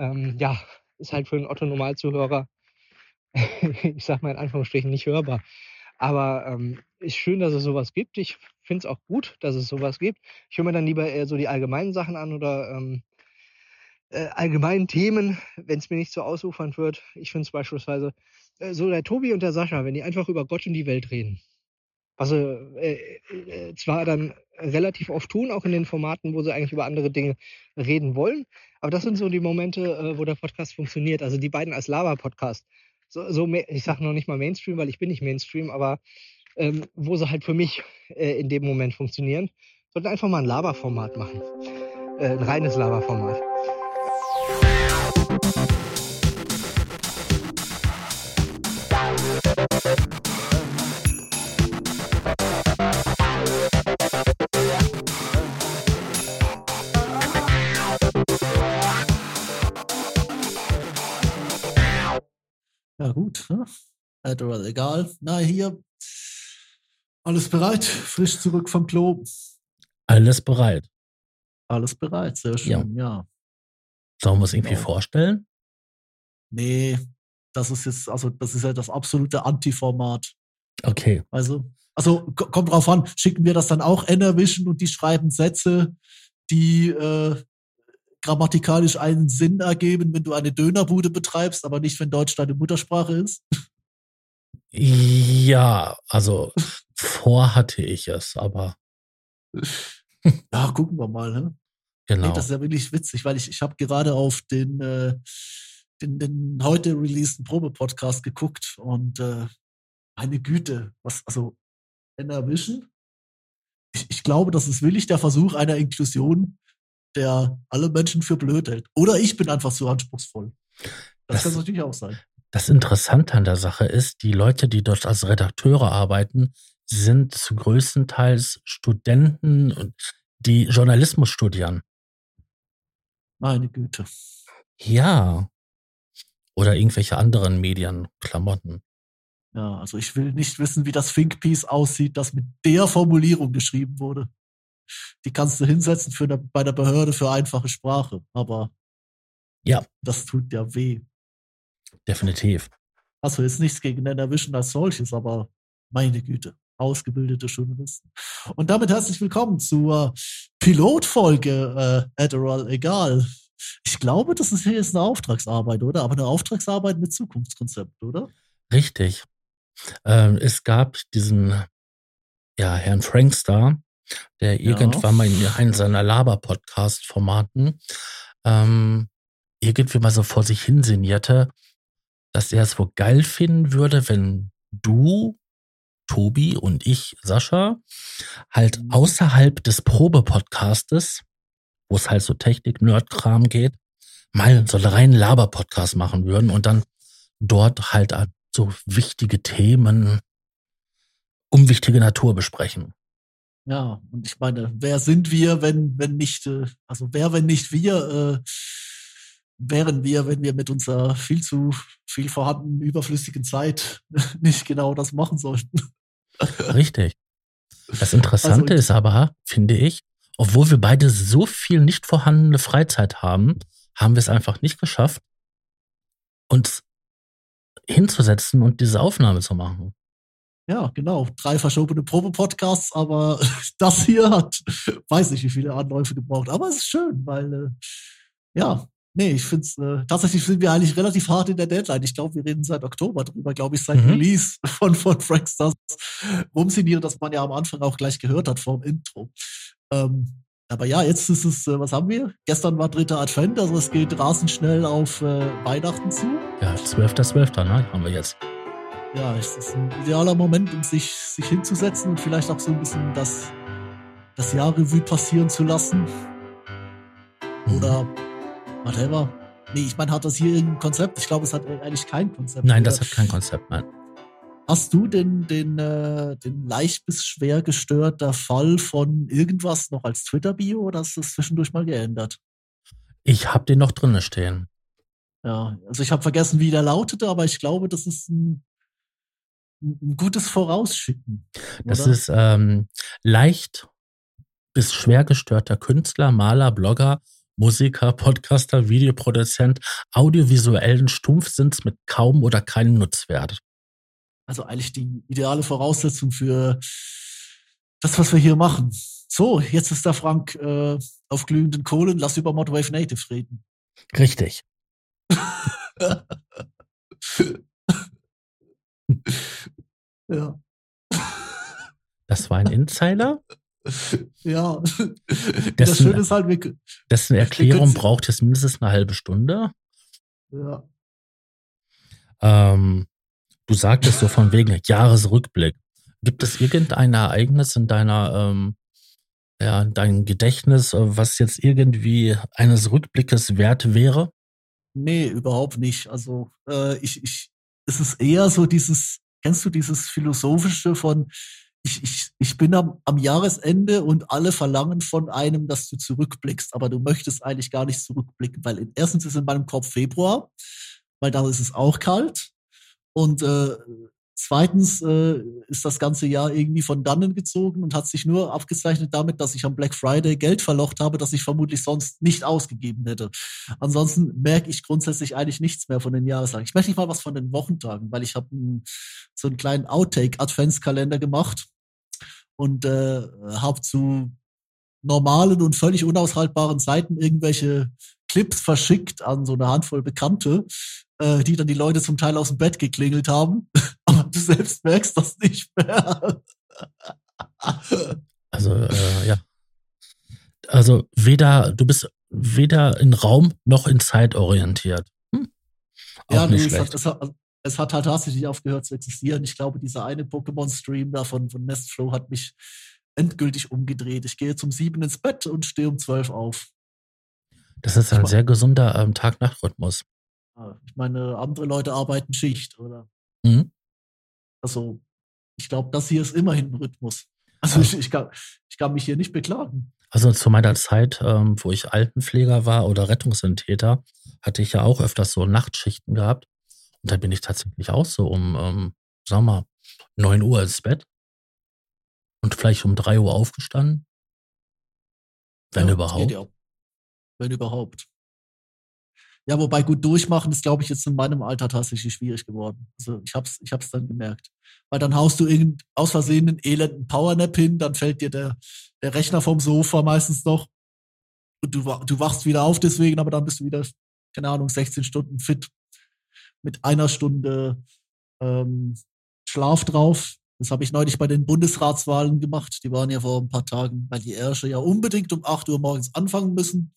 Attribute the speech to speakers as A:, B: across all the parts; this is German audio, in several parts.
A: ähm, ja, ist halt für einen Otto-Normalzuhörer, ich sag mal in Anführungsstrichen, nicht hörbar. Aber ähm, ist schön, dass es sowas gibt. Ich finde es auch gut, dass es sowas gibt. Ich höre mir dann lieber eher so die allgemeinen Sachen an oder ähm, äh, allgemeinen Themen, wenn es mir nicht so ausufernd wird. Ich finde es beispielsweise äh, so der Tobi und der Sascha, wenn die einfach über Gott und die Welt reden. Was sie äh, äh, zwar dann relativ oft tun, auch in den Formaten, wo sie eigentlich über andere Dinge reden wollen, aber das sind so die Momente, äh, wo der Podcast funktioniert. Also die beiden als Lava-Podcast. So, so, ich sage noch nicht mal Mainstream, weil ich bin nicht Mainstream, aber ähm, wo sie halt für mich äh, in dem Moment funktionieren. Sollten einfach mal ein Lava-Format machen. Äh, ein reines Lava-Format.
B: Ja, gut. Ne? Adderall, egal. Na, hier. Alles bereit? Frisch zurück vom Klo.
C: Alles bereit.
B: Alles bereit, sehr schön, ja. ja.
C: Sollen wir es irgendwie ja. vorstellen?
B: Nee, das ist jetzt, also das ist ja das absolute Anti-Format.
C: Okay.
B: Also, also kommt drauf an, schicken wir das dann auch Enervision und die schreiben Sätze, die äh, grammatikalisch einen Sinn ergeben, wenn du eine Dönerbude betreibst, aber nicht, wenn Deutsch deine Muttersprache ist?
C: Ja, also vor hatte ich es, aber.
B: Ja, gucken wir mal, ne? Genau. Nee, das ist ja wirklich witzig, weil ich, ich habe gerade auf den, äh, den, den heute releaseden Probe-Podcast geguckt und äh, meine Güte, was, also Enervision? Ich, ich glaube, das ist willig der Versuch einer Inklusion der alle Menschen für blöd hält. Oder ich bin einfach zu anspruchsvoll. Das, das kann natürlich auch sein.
C: Das Interessante an der Sache ist, die Leute, die dort als Redakteure arbeiten, sind zu größtenteils Studenten, die Journalismus studieren.
B: Meine Güte.
C: Ja. Oder irgendwelche anderen Medienklamotten.
B: Ja, also ich will nicht wissen, wie das Think Piece aussieht, das mit der Formulierung geschrieben wurde die kannst du hinsetzen für eine, bei der Behörde für einfache Sprache. Aber
C: ja,
B: das tut ja weh.
C: Definitiv.
B: Also jetzt nichts gegen den Erwischen als solches, aber meine Güte, ausgebildete Journalisten. Und damit herzlich willkommen zur Pilotfolge äh, Adderall Egal. Ich glaube, das ist hier jetzt eine Auftragsarbeit, oder? Aber eine Auftragsarbeit mit Zukunftskonzept, oder?
C: Richtig. Ähm, es gab diesen ja, Herrn Frankstar, der ja. irgendwann mal in einem seiner Laber-Podcast-Formaten ähm, irgendwie mal so vor sich hin sinnierte, dass er es wohl geil finden würde, wenn du, Tobi und ich, Sascha, halt mhm. außerhalb des Probe-Podcastes, wo es halt so Technik-Nerd-Kram geht, mal so einen reinen Laber-Podcast machen würden und dann dort halt so wichtige Themen um wichtige Natur besprechen.
B: Ja, und ich meine, wer sind wir, wenn, wenn nicht, äh, also wer, wenn nicht wir, äh, wären wir, wenn wir mit unserer viel zu viel vorhandenen überflüssigen Zeit nicht genau das machen sollten.
C: Richtig. Das Interessante also, ist aber, finde ich, obwohl wir beide so viel nicht vorhandene Freizeit haben, haben wir es einfach nicht geschafft, uns hinzusetzen und diese Aufnahme zu machen.
B: Ja, genau. Drei verschobene Probe-Podcasts, aber das hier hat, weiß nicht, wie viele Anläufe gebraucht. Aber es ist schön, weil, äh, ja, nee, ich finde es, äh, tatsächlich sind wir eigentlich relativ hart in der Deadline. Ich glaube, wir reden seit Oktober drüber, glaube ich, seit mhm. Release von, von Frankstars rumsinieren, das man ja am Anfang auch gleich gehört hat vor dem Intro. Ähm, aber ja, jetzt ist es, äh, was haben wir? Gestern war dritter Advent, also es geht rasend schnell auf äh, Weihnachten zu.
C: Ja, 12.12. .12., ne? Haben wir jetzt
B: ja, es ist ein idealer Moment, um sich, sich hinzusetzen und vielleicht auch so ein bisschen das, das Jahr Revue passieren zu lassen. Oder whatever. Nee, ich meine, hat das hier irgendein Konzept? Ich glaube, es hat eigentlich kein Konzept.
C: Nein, das hat kein Konzept, nein.
B: Hast du den, den, äh, den leicht bis schwer gestörter Fall von irgendwas noch als Twitter-Bio oder hast du das zwischendurch mal geändert?
C: Ich habe den noch drinne stehen.
B: Ja, also ich habe vergessen, wie der lautete, aber ich glaube, das ist ein ein gutes Vorausschicken.
C: Das ist ähm, leicht bis schwer gestörter Künstler, Maler, Blogger Musiker, Podcaster, Videoproduzent, audiovisuellen Stumpfsinns mit kaum oder keinem Nutzwert.
B: Also eigentlich die ideale Voraussetzung für das, was wir hier machen. So, jetzt ist der Frank äh, auf glühenden Kohlen. Lass über Modwave Native reden.
C: Richtig.
B: ja.
C: Das war ein Insider?
B: Ja.
C: Dessen, das Schöne ist halt, wir, dessen Erklärung braucht jetzt mindestens eine halbe Stunde.
B: Ja.
C: Ähm, du sagtest so von wegen Jahresrückblick. Gibt es irgendein Ereignis in deiner, ähm, ja, in deinem Gedächtnis, äh, was jetzt irgendwie eines Rückblickes wert wäre?
B: Nee, überhaupt nicht. Also äh, ich, ich, es ist eher so dieses, kennst du dieses Philosophische von, ich, ich, ich bin am, am Jahresende und alle verlangen von einem, dass du zurückblickst, aber du möchtest eigentlich gar nicht zurückblicken, weil erstens ist in meinem Kopf Februar, weil da ist es auch kalt und äh, Zweitens äh, ist das ganze Jahr irgendwie von dannen gezogen und hat sich nur abgezeichnet damit, dass ich am Black Friday Geld verlocht habe, das ich vermutlich sonst nicht ausgegeben hätte. Ansonsten merke ich grundsätzlich eigentlich nichts mehr von den Jahrestagen. Ich möchte nicht mal was von den Wochentagen, weil ich habe so einen kleinen Outtake-Adventskalender gemacht und äh, habe zu normalen und völlig unaushaltbaren Zeiten irgendwelche Clips verschickt an so eine Handvoll Bekannte, äh, die dann die Leute zum Teil aus dem Bett geklingelt haben. Du selbst merkst das nicht mehr.
C: also, äh, ja. Also weder, du bist weder in Raum noch in Zeit orientiert. Hm.
B: ja, nee, es hat, es, hat, es hat halt tatsächlich aufgehört zu existieren. Ich glaube, dieser eine Pokémon-Stream da von, von Nestflow hat mich endgültig umgedreht. Ich gehe zum sieben ins Bett und stehe um zwölf auf.
C: Das ist ein sehr gesunder ähm, Tag-Nacht-Rhythmus.
B: Ich meine, andere Leute arbeiten Schicht, oder?
C: Mhm.
B: Also, ich glaube, das hier ist immerhin ein Rhythmus. Also, ich, ich, kann, ich kann mich hier nicht beklagen.
C: Also zu meiner Zeit, ähm, wo ich Altenpfleger war oder Rettungsentäter, hatte ich ja auch öfters so Nachtschichten gehabt. Und da bin ich tatsächlich auch so um, ähm, sag mal, 9 Uhr ins Bett und vielleicht um 3 Uhr aufgestanden. Wenn ja, überhaupt. Ja.
B: Wenn überhaupt. Ja, wobei gut durchmachen ist, glaube ich, jetzt in meinem Alter tatsächlich schwierig geworden. Also ich hab's, ich hab's dann gemerkt. Weil dann haust du irgend aus Versehen einen elenden Powernap hin, dann fällt dir der, der Rechner vom Sofa meistens noch und du, du wachst wieder auf deswegen, aber dann bist du wieder, keine Ahnung, 16 Stunden fit mit einer Stunde ähm, Schlaf drauf. Das habe ich neulich bei den Bundesratswahlen gemacht. Die waren ja vor ein paar Tagen, weil die Ärsche ja unbedingt um 8 Uhr morgens anfangen müssen.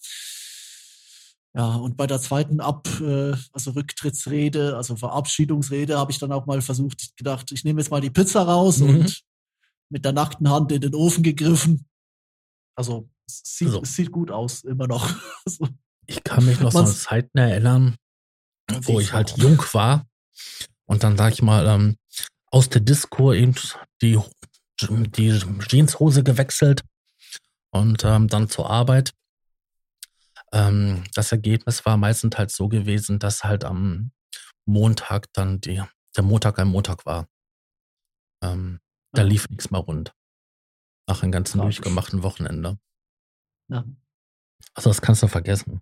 B: Ja, und bei der zweiten Ab, äh, also Rücktrittsrede, also Verabschiedungsrede, habe ich dann auch mal versucht, gedacht, ich nehme jetzt mal die Pizza raus mhm. und mit der nackten Hand in den Ofen gegriffen. Also es sieht, also, es sieht gut aus, immer noch.
C: also, ich kann mich noch so an Zeiten erinnern, wo ich halt jung war und dann sag ich mal ähm, aus der Disco eben die die Jeanshose gewechselt und ähm, dann zur Arbeit ähm, das Ergebnis war meistens halt so gewesen, dass halt am Montag dann die, der Montag ein Montag war. Ähm, da lief nichts mehr rund. Nach einem ganzen Tragisch. durchgemachten Wochenende.
B: Ja.
C: Also das kannst du vergessen.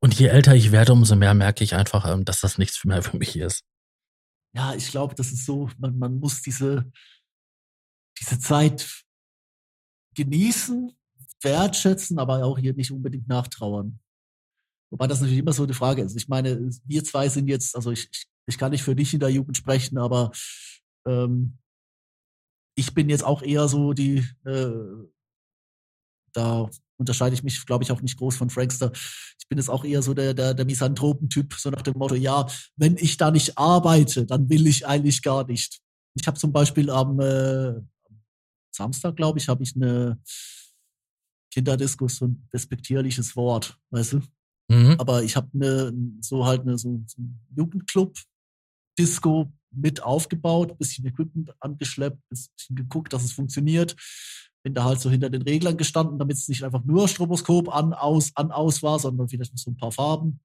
C: Und je älter ich werde, umso mehr merke ich einfach, ähm, dass das nichts mehr für mich ist.
B: Ja, ich glaube, das ist so, man, man muss diese, diese Zeit genießen wertschätzen, aber auch hier nicht unbedingt nachtrauern. Wobei das natürlich immer so eine Frage ist. Ich meine, wir zwei sind jetzt, also ich, ich, ich kann nicht für dich in der Jugend sprechen, aber ähm, ich bin jetzt auch eher so die, äh, da unterscheide ich mich, glaube ich, auch nicht groß von Frankster. Ich bin jetzt auch eher so der, der, der Misanthropentyp, so nach dem Motto, ja, wenn ich da nicht arbeite, dann will ich eigentlich gar nicht. Ich habe zum Beispiel am äh, Samstag, glaube ich, habe ich eine Kinderdiskus so ein despektierliches Wort, weißt du?
C: Mhm.
B: Aber ich habe ne, so halt eine so, so Jugendclub-Disco mit aufgebaut, bisschen Equipment angeschleppt, bisschen geguckt, dass es funktioniert. Bin da halt so hinter den Reglern gestanden, damit es nicht einfach nur Stroboskop an, aus, an, aus war, sondern vielleicht noch so ein paar Farben.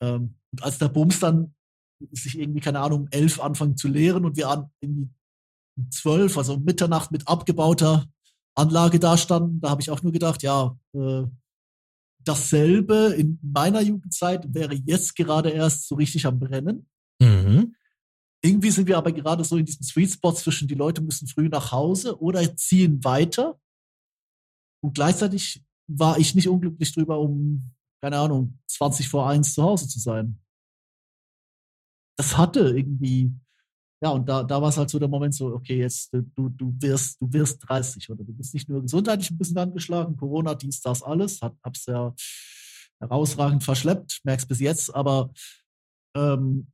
B: Ähm, und als der Bums dann sich irgendwie, keine Ahnung, um elf anfangen zu leeren und wir an irgendwie um zwölf, also Mitternacht mit abgebauter Anlage da standen, da habe ich auch nur gedacht, ja, äh, dasselbe in meiner Jugendzeit wäre jetzt gerade erst so richtig am Brennen.
C: Mhm.
B: Irgendwie sind wir aber gerade so in diesem Sweet Spot zwischen die Leute müssen früh nach Hause oder ziehen weiter. Und gleichzeitig war ich nicht unglücklich drüber, um, keine Ahnung, 20 vor 1 zu Hause zu sein. Das hatte irgendwie, ja, und da, da war es halt so der Moment so, okay, jetzt du, du wirst, du wirst 30 oder du bist nicht nur gesundheitlich ein bisschen angeschlagen, Corona, dies, das, alles, hat, hab's ja herausragend verschleppt, merk's bis jetzt, aber ähm,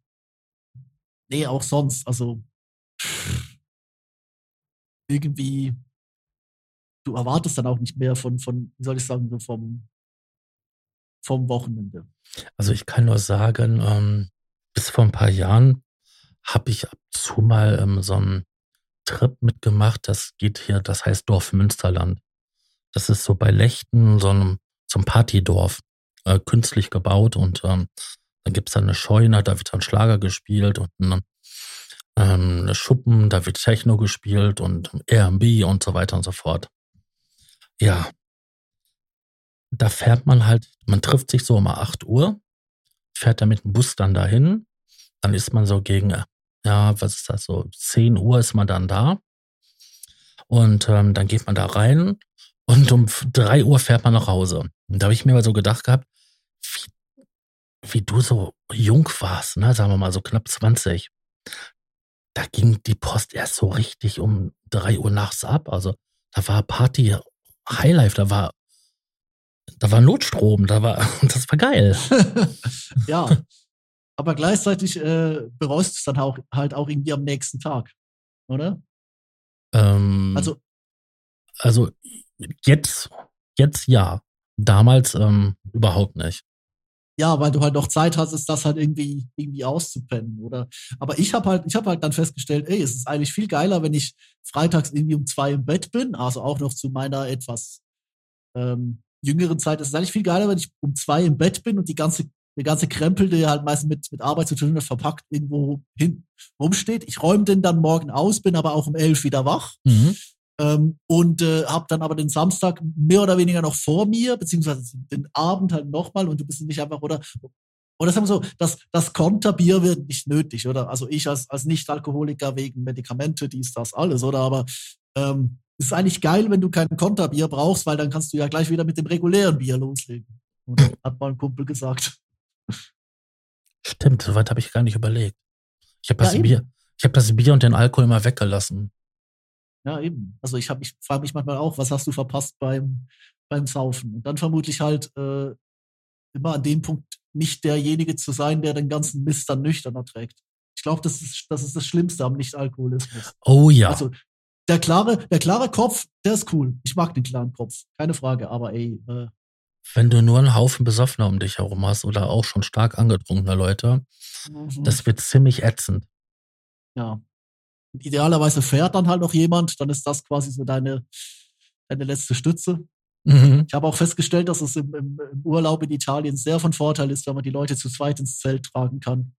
B: nee, auch sonst, also irgendwie, du erwartest dann auch nicht mehr von, von wie soll ich sagen, vom, vom Wochenende.
C: Also ich kann nur sagen, ähm, bis vor ein paar Jahren habe ich ab und zu mal ähm, so einen Trip mitgemacht. Das geht hier, das heißt Dorf Münsterland. Das ist so bei Lechten, so einem, so ein Partydorf, äh, künstlich gebaut und ähm, dann gibt's da eine Scheune, da wird dann Schlager gespielt und ein, ähm, eine Schuppen, da wird Techno gespielt und R&B und so weiter und so fort. Ja, da fährt man halt, man trifft sich so um 8 Uhr, fährt da mit dem Bus dann dahin, dann ist man so gegen ja, was ist das so, 10 Uhr ist man dann da. Und ähm, dann geht man da rein und um 3 Uhr fährt man nach Hause. Und da habe ich mir mal so gedacht gehabt, wie, wie du so jung warst, ne, sagen wir mal so knapp 20. Da ging die Post erst so richtig um 3 Uhr nachts ab. Also da war Party Highlife, da war da war Notstrom, da war das war geil.
B: ja, aber gleichzeitig äh, bereust du es dann auch, halt auch irgendwie am nächsten Tag, oder?
C: Ähm,
B: Also,
C: also jetzt, jetzt ja. Damals ähm, überhaupt nicht.
B: ja, weil du halt noch Zeit hast, das halt irgendwie, irgendwie auszupennen, oder? Aber ich habe halt, ich habe halt dann festgestellt, ey, es ist eigentlich viel geiler, wenn ich freitags irgendwie um zwei im Bett bin, also auch noch zu meiner etwas ähm, jüngeren Zeit. Es ist eigentlich viel geiler, wenn ich um zwei im Bett bin und die ganze der ganze Krempel, der halt meistens mit, mit Arbeit zu tun hat, verpackt irgendwo hin rumsteht. Ich räume den dann morgen aus, bin aber auch um elf wieder wach.
C: Mhm.
B: Ähm, und äh, habe dann aber den Samstag mehr oder weniger noch vor mir, beziehungsweise den Abend halt nochmal und du bist nicht einfach, oder oder sagen wir so, das, das Konterbier wird nicht nötig, oder? Also ich als, als Nicht-Alkoholiker wegen Medikamente, dies, das, alles, oder? Aber ähm, es ist eigentlich geil, wenn du kein Konterbier brauchst, weil dann kannst du ja gleich wieder mit dem regulären Bier loslegen. Oder? Hat mal ein Kumpel gesagt.
C: Stimmt, soweit habe ich gar nicht überlegt. Ich habe
B: Ja,
C: das
B: eben.
C: Bier, ich habe das Bier und den Alkohol immer weggelassen.
B: Ja, eben. Also ich, hab- ich frage mich manchmal auch, was hast du verpasst beim, beim Saufen? Und dann vermutlich halt äh, immer an dem Punkt nicht derjenige zu sein, der den ganzen Mist dann nüchtern erträgt. Ich glaube, das ist, das ist das Schlimmste am Nicht-Alkoholismus.
C: Oh ja.
B: Also der klare, der klare Kopf, der ist cool. Ich mag den klaren Kopf, keine Frage. Aber ey, äh,
C: Wenn du nur einen Haufen Besoffener um dich herum hast oder auch schon stark angetrunkene Leute,
B: mhm.
C: das wird ziemlich ätzend.
B: ja. Und idealerweise fährt dann halt noch jemand, dann ist das quasi so deine, deine letzte Stütze.
C: Mhm.
B: Ich habe auch festgestellt, dass es im, im, im Urlaub in Italien sehr von Vorteil ist, wenn man die Leute zu zweit ins Zelt tragen kann.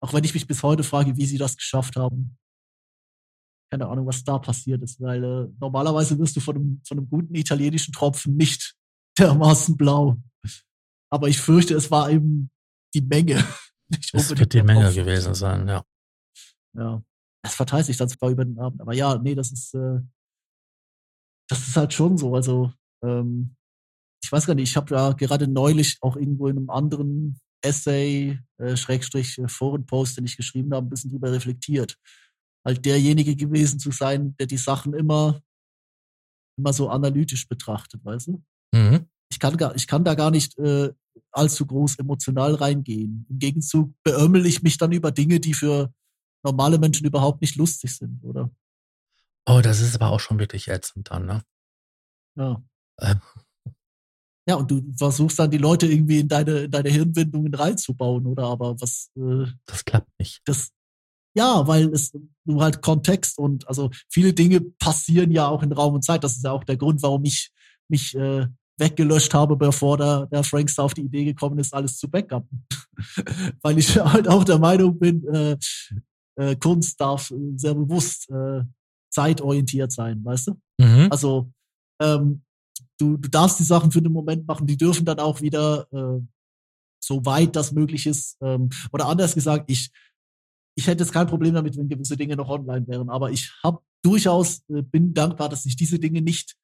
B: Auch wenn ich mich bis heute frage, wie sie das geschafft haben. Keine Ahnung, was da passiert ist, weil äh, normalerweise wirst du von einem, von einem guten italienischen Tropfen nicht dermaßen blau. Aber ich fürchte, es war eben die Menge. Nicht
C: Es wird die Menge
B: Tropfen.
C: gewesen sein, ja.
B: Ja. Das verteilt sich dann zwar über den Abend. Aber ja, nee, das ist, äh, das ist halt schon so. Also, ähm, ich weiß gar nicht, ich habe ja gerade neulich auch irgendwo in einem anderen Essay, äh, Schrägstrich, äh, Forenpost, den ich geschrieben habe, ein bisschen drüber reflektiert. Halt derjenige gewesen zu sein, der die Sachen immer, immer so analytisch betrachtet, weißt du? Ich kann, gar, ich kann da gar nicht äh, allzu groß emotional reingehen. Im Gegenzug beömmel ich mich dann über Dinge, die für normale Menschen überhaupt nicht lustig sind, oder?
C: Oh, das ist aber auch schon wirklich ätzend dann, ne?
B: Ja.
C: Äh.
B: Ja, und du versuchst dann die Leute irgendwie in deine, in deine Hirnwindungen reinzubauen, oder? Aber was, äh,
C: Das klappt nicht.
B: das, ja, weil es du halt Kontext und also viele Dinge passieren ja auch in Raum und Zeit. Das ist ja auch der Grund, warum ich mich äh, weggelöscht habe, bevor der, der Frankstar auf die Idee gekommen ist, alles zu backuppen. weil ich halt auch der Meinung bin, äh, äh, Kunst darf sehr bewusst äh, zeitorientiert sein, weißt du?
C: Mhm.
B: Also, ähm, du, du darfst die Sachen für den Moment machen, die dürfen dann auch wieder, äh, so weit das möglich ist, ähm, oder anders gesagt, ich, ich hätte jetzt kein Problem damit, wenn gewisse Dinge noch online wären, aber ich habe durchaus, äh, bin dankbar, dass ich diese Dinge nicht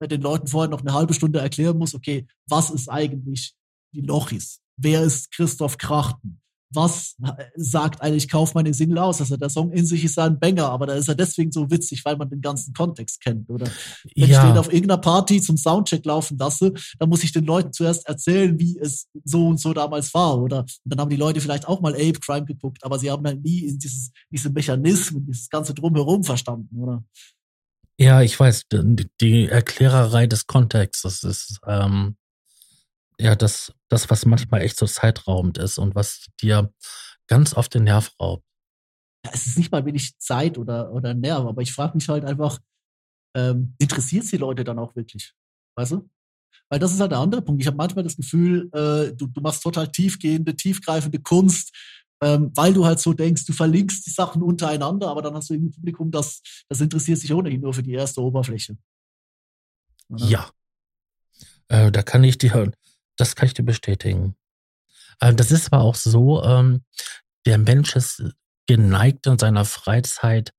B: äh, den Leuten vorher noch eine halbe Stunde erklären muss, okay, was ist eigentlich die Lochis? Wer ist Christoph Krachten? was sagt eigentlich Kauf meine Single aus? Also der Song in sich ist ein Banger, aber da ist er deswegen so witzig, weil man den ganzen Kontext kennt, oder? Wenn ja. ich den auf irgendeiner Party zum Soundcheck laufen lasse, dann muss ich den Leuten zuerst erzählen, wie es so und so damals war, oder? Und dann haben die Leute vielleicht auch mal Ape Crime geguckt, aber sie haben halt nie dieses, diese Mechanismen, dieses ganze Drumherum verstanden, oder?
C: Ja, ich weiß, die Erklärerei des Kontextes ist, ähm, ja, das, das, was manchmal echt so zeitraubend ist und was dir ganz oft den Nerv raubt.
B: Ja, es ist nicht mal wenig Zeit oder, oder Nerv, aber ich frage mich halt einfach, ähm, interessiert es die Leute dann auch wirklich? Weißt du? Weil das ist halt der andere Punkt. Ich habe manchmal das Gefühl, äh, du, du machst total tiefgehende, tiefgreifende Kunst, ähm, weil du halt so denkst, du verlinkst die Sachen untereinander, aber dann hast du ein Publikum, das, das interessiert sich ohnehin nur für die erste Oberfläche.
C: Oder? Ja. Äh, da kann ich dir das kann ich dir bestätigen. Ähm, das ist aber auch so, ähm, der Mensch ist geneigt in seiner Freizeit,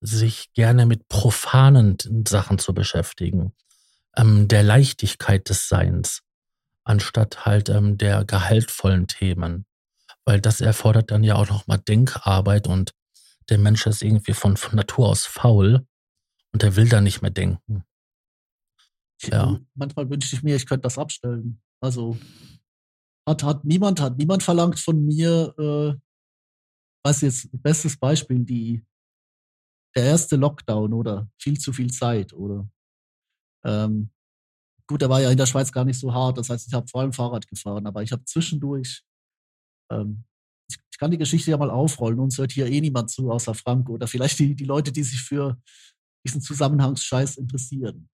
C: sich gerne mit profanen Sachen zu beschäftigen, ähm, der Leichtigkeit des Seins, anstatt halt der gehaltvollen Themen. Weil das erfordert dann ja auch nochmal Denkarbeit und der Mensch ist irgendwie von, von Natur aus faul und er will da nicht mehr denken.
B: Ja. Manchmal wünschte ich mir, ich könnte das abstellen. Also hat, hat niemand, hat niemand verlangt von mir, äh, was jetzt, bestes Beispiel, die, der erste Lockdown oder viel zu viel Zeit oder ähm, gut, der war ja in der Schweiz gar nicht so hart, das heißt, ich habe vor allem Fahrrad gefahren, aber ich habe zwischendurch, ähm, ich, kann die Geschichte ja mal aufrollen, uns hört hier eh niemand zu, außer Frank oder vielleicht die, die Leute, die sich für diesen Zusammenhangsscheiß interessieren.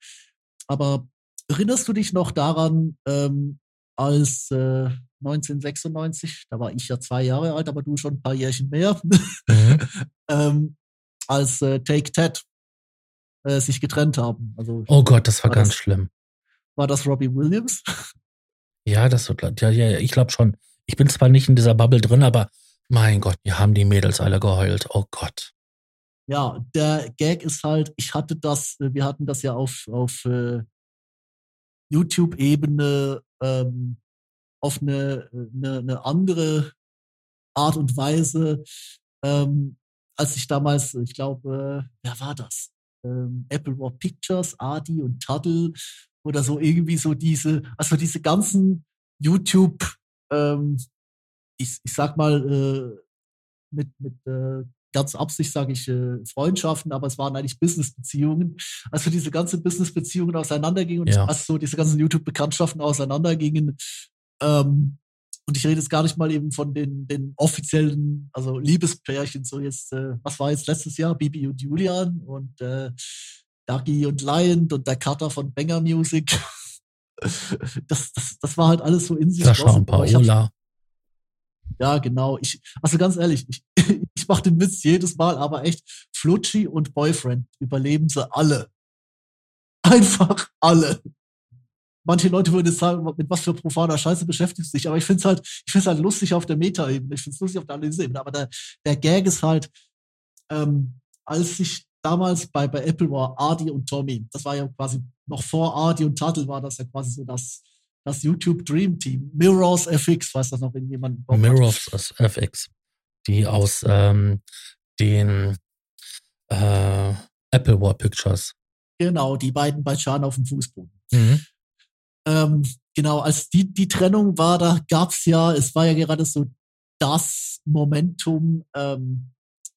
B: Aber Erinnerst du dich noch daran, ähm, als äh, 1996, da war ich ja zwei Jahre alt, aber du schon ein paar Jährchen mehr, mhm. ähm, als äh, Take Ted äh, sich getrennt haben. Also,
C: oh Gott, das war, war ganz das, schlimm.
B: War das Robbie Williams?
C: Ja, das so, ja, ja, ich glaube schon. Ich bin zwar nicht in dieser Bubble drin, aber mein Gott, die haben die Mädels alle geheult. Oh Gott.
B: Ja, der Gag ist halt, ich hatte das, äh, wir hatten das ja auf, auf äh, YouTube-Ebene ähm, auf eine, eine, eine andere Art und Weise, ähm, als ich damals, ich glaube, äh, wer war das? Ähm, Apple War Pictures, Adi und Tuttle oder so irgendwie so diese, also diese ganzen YouTube, ähm, ich, ich sag mal, äh, mit, mit äh, ganz Absicht sage ich äh, Freundschaften, aber es waren eigentlich Business-Beziehungen. Also diese ganzen Business-Beziehungen auseinandergingen und ja. also so diese ganzen YouTube-Bekanntschaften auseinandergingen. Ähm, und ich rede jetzt gar nicht mal eben von den, den offiziellen, also Liebespärchen, so jetzt, äh, was war jetzt letztes Jahr? Bibi und Julian und äh, Dagi und Lion und der Cutter von Banger Music. das, das, das war halt alles so in sich.
C: Sascha und Paola.
B: Ja, genau. Ich, also ganz ehrlich, ich, ich mache den Witz jedes Mal, aber echt, Flutschi und Boyfriend überleben sie alle. Einfach alle. Manche Leute würden jetzt sagen, mit was für profaner Scheiße beschäftigst du dich, aber ich finde es halt, ich finde halt lustig auf der Meta-Ebene, ich finde es lustig auf der Analyse-Ebene, aber der, der Gag ist halt, ähm, als ich damals bei, bei Apple war, Adi und Tommy, das war ja quasi noch vor Adi und Tuttle war das ja quasi so das, das YouTube Dream Team. Mirrors FX, weiß das noch irgendjemand?
C: Mirrors FX, die aus ähm, den äh, Apple War Pictures.
B: Genau, die beiden bei Chan auf dem Fußboden. Mhm. Ähm, genau, als die, die Trennung war, da gab's ja, es war ja gerade so das Momentum, ähm,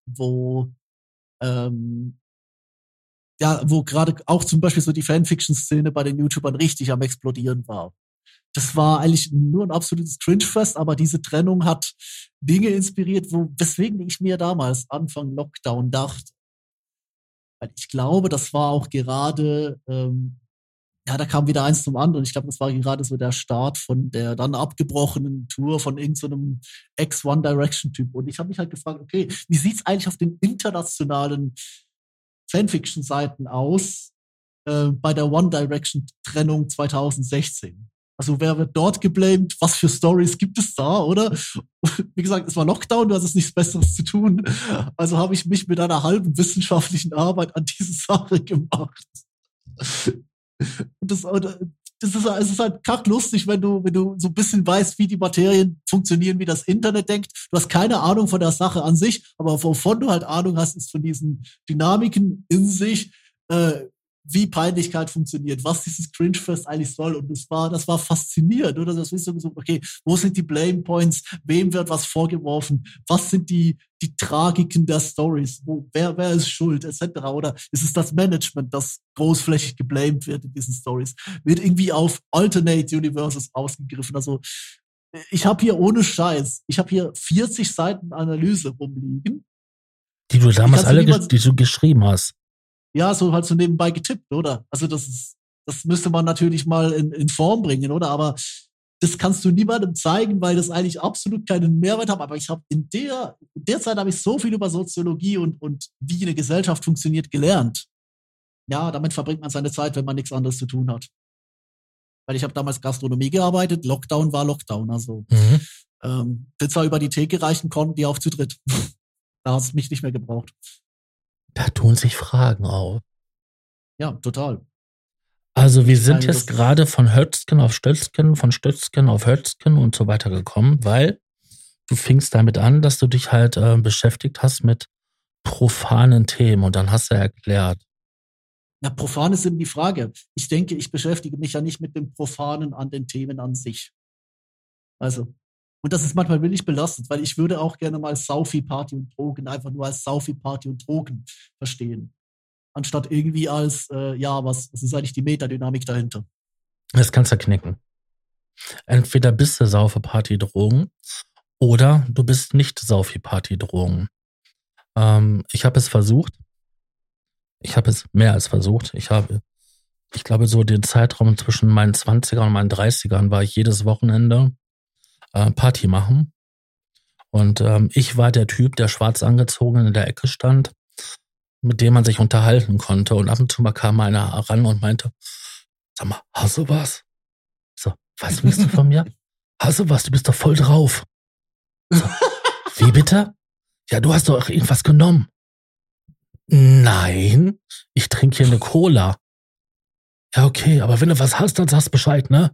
B: wo ähm, ja, wo gerade auch zum Beispiel so die Fanfiction-Szene bei den YouTubern richtig am explodieren war. Das war eigentlich nur ein absolutes Cringe-Fest, aber diese Trennung hat Dinge inspiriert, wo, weswegen ich mir damals Anfang Lockdown dachte, weil ich glaube, das war auch gerade, ähm, ja, da kam wieder eins zum anderen. Ich glaube, das war gerade so der Start von der dann abgebrochenen Tour von irgendeinem so Ex-One Direction-Typ. Und ich habe mich halt gefragt, okay, wie sieht's eigentlich auf den internationalen Fanfiction-Seiten aus? äh, bei der One Direction Trennung 2016. Also wer wird dort geblamed? Was für Stories gibt es da, oder? Wie gesagt, es war Lockdown, du hattest nichts Besseres zu tun. Also habe ich mich mit einer halben wissenschaftlichen Arbeit an diese Sache gemacht. Das, das ist, es ist halt kacklustig, wenn du, wenn du so ein bisschen weißt, wie die Materien funktionieren, wie das Internet denkt. Du hast keine Ahnung von der Sache an sich, aber wovon du halt Ahnung hast, ist von diesen Dynamiken in sich, äh, wie Peinlichkeit funktioniert, was dieses Cringe-Fest eigentlich soll. Und das war, das war faszinierend, oder? Das ist so okay, wo sind die Blame Points? Wem wird was vorgeworfen? Was sind die, die Tragiken der Stories? Wo, wer, wer ist schuld, etc.? Oder ist es das Management, das großflächig geblamed wird in diesen Stories? Wird irgendwie auf Alternate Universes ausgegriffen? Also, ich habe hier ohne Scheiß, ich habe hier 40 Seiten Analyse rumliegen.
C: Die du damals alle, die du geschrieben hast
B: ja, so halt so nebenbei getippt, oder? Also das ist, das müsste man natürlich mal in, in Form bringen, oder? Aber das kannst du niemandem zeigen, weil das eigentlich absolut keinen Mehrwert hat. Aber ich habe in der, in der Zeit habe ich so viel über Soziologie und, und wie eine Gesellschaft funktioniert gelernt. Ja, damit verbringt man seine Zeit, wenn man nichts anderes zu tun hat. Weil ich habe damals Gastronomie gearbeitet, Lockdown war Lockdown. Also mhm. ähm, Pizza über die Theke reichen konnten die auch zu dritt. da hat es mich nicht mehr gebraucht.
C: Da tun sich Fragen auf.
B: Ja, total.
C: Also wir sind jetzt gerade von Hötzken auf Stötzken, von Stötzken auf Hötzken und so weiter gekommen, weil du fingst damit an, dass du dich halt äh, beschäftigt hast mit profanen Themen und dann hast du erklärt.
B: Ja, profan ist eben die Frage. Ich denke, ich beschäftige mich ja nicht mit dem Profanen an den Themen an sich. Also, und das ist manchmal wirklich belastend, weil ich würde auch gerne mal Saufi, Party und Drogen einfach nur als Saufi, Party und Drogen verstehen. Anstatt irgendwie als, äh, ja, was, was ist eigentlich die Metadynamik dahinter?
C: Das kannst du knicken. Entweder bist du Saufi, Party, Drogen oder du bist nicht Saufi, Party, Drogen. Ähm, ich habe es versucht. Ich habe es mehr als versucht. Ich habe, ich glaube, so den Zeitraum zwischen meinen 20 ern und meinen 30ern war ich jedes Wochenende äh, Party machen. Und ähm, ich war der Typ, der schwarz angezogen in der Ecke stand, mit dem man sich unterhalten konnte. Und ab und zu mal kam einer ran und meinte, sag mal, hast du was? So, was willst du von mir? Hast du was? Du bist doch voll drauf. So, wie bitte? Ja, du hast doch irgendwas genommen. Nein, ich trinke hier eine Cola. Ja, okay, aber wenn du was hast, dann sagst Bescheid, ne?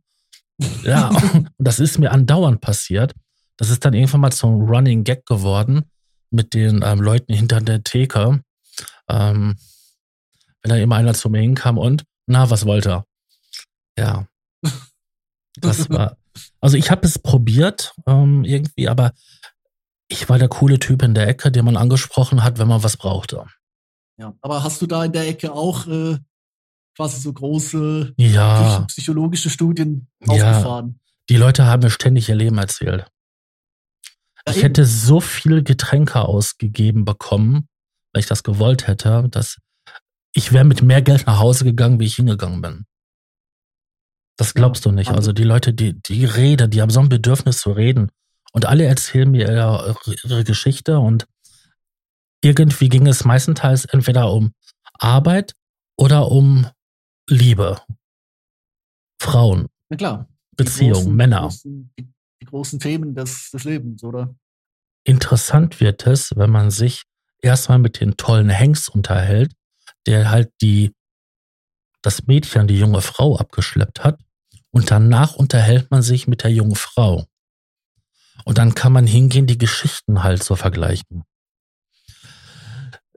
C: Ja, und das ist mir andauernd passiert. Das ist dann irgendwann mal zum Running Gag geworden mit den ähm, Leuten hinter der Theke. Ähm, wenn da immer einer zu mir hinkam und, na, was wollte er? Ja. Das war. Also ich habe es probiert, ähm, irgendwie, aber ich war der coole Typ in der Ecke, den man angesprochen hat, wenn man was brauchte.
B: Ja, aber hast du da in der Ecke auch äh, quasi so große
C: ja.
B: psychologische Studien aufgefahren.
C: Ja. Die Leute haben mir ständig ihr Leben erzählt. Ja, ich eben. hätte so viel Getränke ausgegeben bekommen, wenn ich das gewollt hätte, dass ich wäre mit mehr Geld nach Hause gegangen, wie ich hingegangen bin. Das glaubst du nicht. Also die Leute, die, die reden, die haben so ein Bedürfnis zu reden. Und alle erzählen mir ihre, ihre Geschichte und irgendwie ging es meistenteils entweder um Arbeit oder um Liebe, Frauen,
B: Na klar.
C: Beziehungen, Männer.
B: Großen, die, die, großen Themen des, des Lebens, oder?
C: Interessant wird es, wenn man sich erstmal mit den tollen Hengst unterhält, der halt die, das Mädchen, die junge Frau abgeschleppt hat. Und danach unterhält man sich mit der jungen Frau. Und dann kann man hingehen, die Geschichten halt so vergleichen.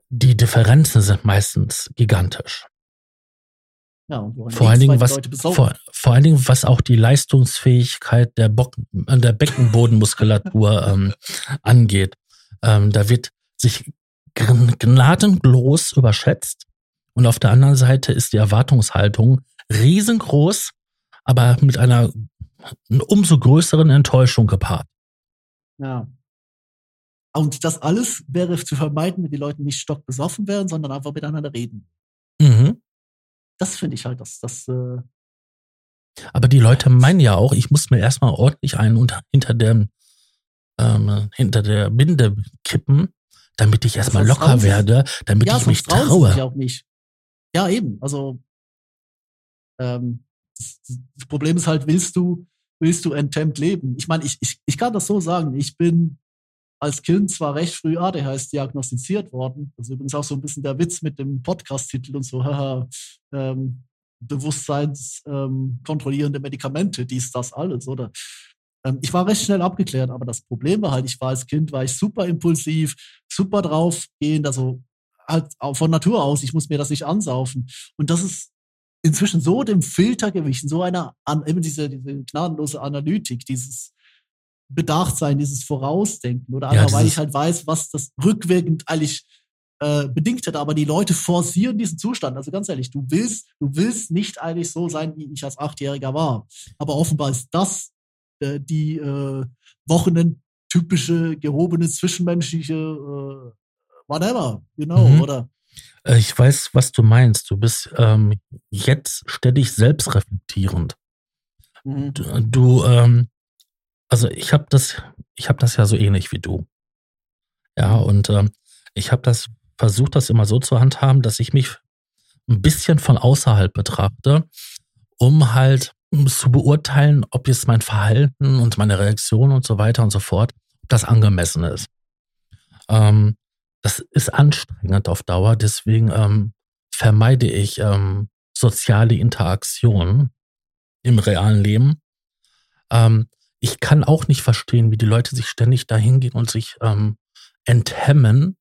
C: Die Differenzen sind meistens gigantisch. Ja, vor allen Dingen, was, vor, vor allen Dingen, was auch die Leistungsfähigkeit der, Bock, der Beckenbodenmuskulatur ähm, angeht. Ähm, da wird sich gnadenlos überschätzt. Und auf der anderen Seite ist die Erwartungshaltung riesengroß, aber mit einer umso größeren Enttäuschung gepaart.
B: Ja. Und das alles wäre zu vermeiden, wenn die Leute nicht stockbesoffen wären, sondern einfach miteinander reden. Mhm das finde ich halt, dass das. Äh
C: Aber die Leute meinen ja auch, ich muss mir erstmal ordentlich einen unter, hinter dem ähm, hinter der Binde kippen, damit ich erstmal locker werde, damit ja, ich mich traue.
B: Ja, auch nicht. Ja, eben. Also Ähm, das, das, Problem ist halt, willst du, willst du enthemmt leben? Ich meine, ich, ich, ich kann das so sagen. Ich bin als Kind zwar recht früh ADHS diagnostiziert worden. Das ist übrigens auch so ein bisschen der Witz mit dem Podcast-Titel und so, haha, ähm, bewusstseinskontrollierende ähm, Medikamente, dies, das, alles, oder? Ähm, ich war recht schnell abgeklärt, aber das Problem war halt, ich war als Kind, war ich super impulsiv, super draufgehend, also halt von Natur aus, ich muss mir das nicht ansaufen. Und das ist inzwischen so dem Filter gewichen, so einer, eben diese, diese gnadenlose Analytik, dieses Bedachtsein, dieses Vorausdenken oder einfach, ja, weil ich halt weiß, was das rückwirkend eigentlich äh, bedingt hätte. Aber die Leute forcieren diesen Zustand. Also ganz ehrlich, du willst, du willst nicht eigentlich so sein, wie ich als Achtjähriger war. Aber offenbar ist das äh, die äh, Wochenend typische gehobene zwischenmenschliche äh, whatever, you know, mhm. oder?
C: Äh, ich weiß, was du meinst. Du bist ähm, jetzt ständig selbstreflektierend. Mhm. Du, du ähm, also ich habe das, ich habe das ja so ähnlich wie du. Ja, und ähm, ich habe das versucht, das immer so zu handhaben, dass ich mich ein bisschen von außerhalb betrachte, um halt zu beurteilen, ob jetzt mein Verhalten und meine Reaktion und so weiter und so fort, ob das angemessen ist. Ähm, das ist anstrengend auf Dauer, deswegen ähm, vermeide ich ähm, soziale Interaktion im realen Leben. Ähm, ich kann auch nicht verstehen, wie die Leute sich ständig dahin gehen und sich ähm, enthemmen,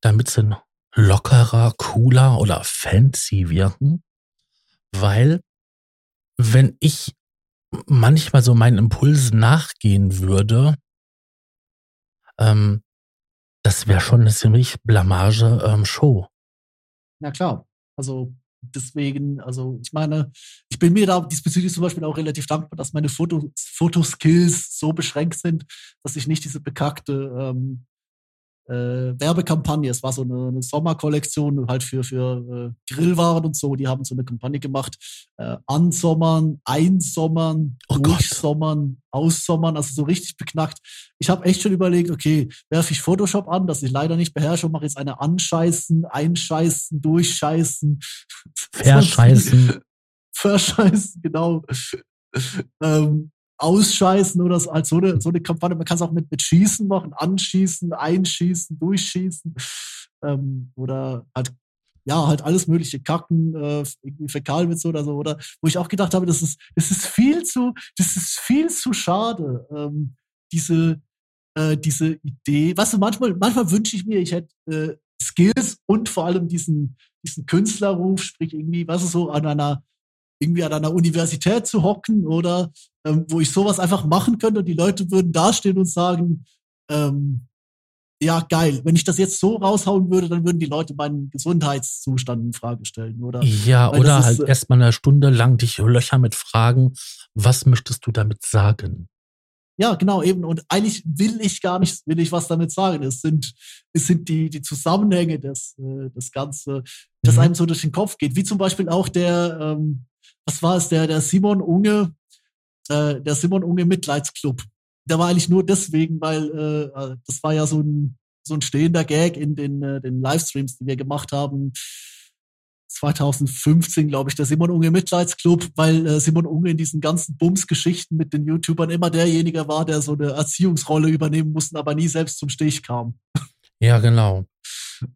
C: damit sie lockerer, cooler oder fancy wirken. Weil, wenn ich manchmal so meinen Impulsen nachgehen würde, ähm, das wäre schon eine ziemlich blamage ähm, Show.
B: Na klar. Also deswegen, also ich meine, ich bin mir da diesbezüglich zum Beispiel auch relativ dankbar, dass meine Foto, Fotoskills so beschränkt sind, dass ich nicht diese bekackte ähm, äh, Werbekampagne. Es war so eine, eine Sommerkollektion halt für, für äh, Grillwaren und so. Die haben so eine Kampagne gemacht. Äh, ansommern, einsommern, oh durchsommern, aussommern. Also so richtig beknackt. Ich habe echt schon überlegt, okay, werfe ich Photoshop an, das ich leider nicht beherrsche und mache jetzt eine anscheißen, einscheißen, durchscheißen.
C: Verscheißen.
B: Verscheißen, genau. ähm, ausscheißen oder so, halt so eine, so eine Kampagne. Man kann es auch mit, mit Schießen machen, anschießen, einschießen, durchschießen ähm, oder halt ja, halt alles mögliche Kacken, äh, irgendwie Fäkalwitze oder so, oder wo ich auch gedacht habe, das ist, das ist viel zu, das ist viel zu schade, ähm, diese, äh, diese Idee. Weißt du, manchmal, manchmal wünsche ich mir, ich hätte äh, Skills und vor allem diesen, diesen Künstlerruf, sprich irgendwie, was ist so an einer irgendwie an einer Universität zu hocken oder ähm, wo ich sowas einfach machen könnte und die Leute würden dastehen und sagen, ähm, ja, geil. Wenn ich das jetzt so raushauen würde, dann würden die Leute meinen Gesundheitszustand in Frage stellen, oder?
C: Ja, Weil oder halt äh, erstmal eine Stunde lang dich Löcher mit Fragen, was möchtest du damit sagen?
B: Ja, genau, eben. Und eigentlich will ich gar nicht, will ich was damit sagen. Es sind, es sind die, die Zusammenhänge, das, äh, das Ganze, das mhm. einem so durch den Kopf geht. Wie zum Beispiel auch der, ähm, was war es, der, der Simon Unge, äh, der Simon Unge Mitleidsclub. Der war eigentlich nur deswegen, weil äh, äh, das war ja so ein, so ein stehender Gag in den, äh, den Livestreams, die wir gemacht haben. 2015, glaube ich, der Simon Unge Mitleidsclub, weil äh, Simon Unge in diesen ganzen Bums-Geschichten mit den YouTubern immer derjenige war, der so eine Erziehungsrolle übernehmen musste, aber nie selbst zum Stich kam.
C: Ja, genau.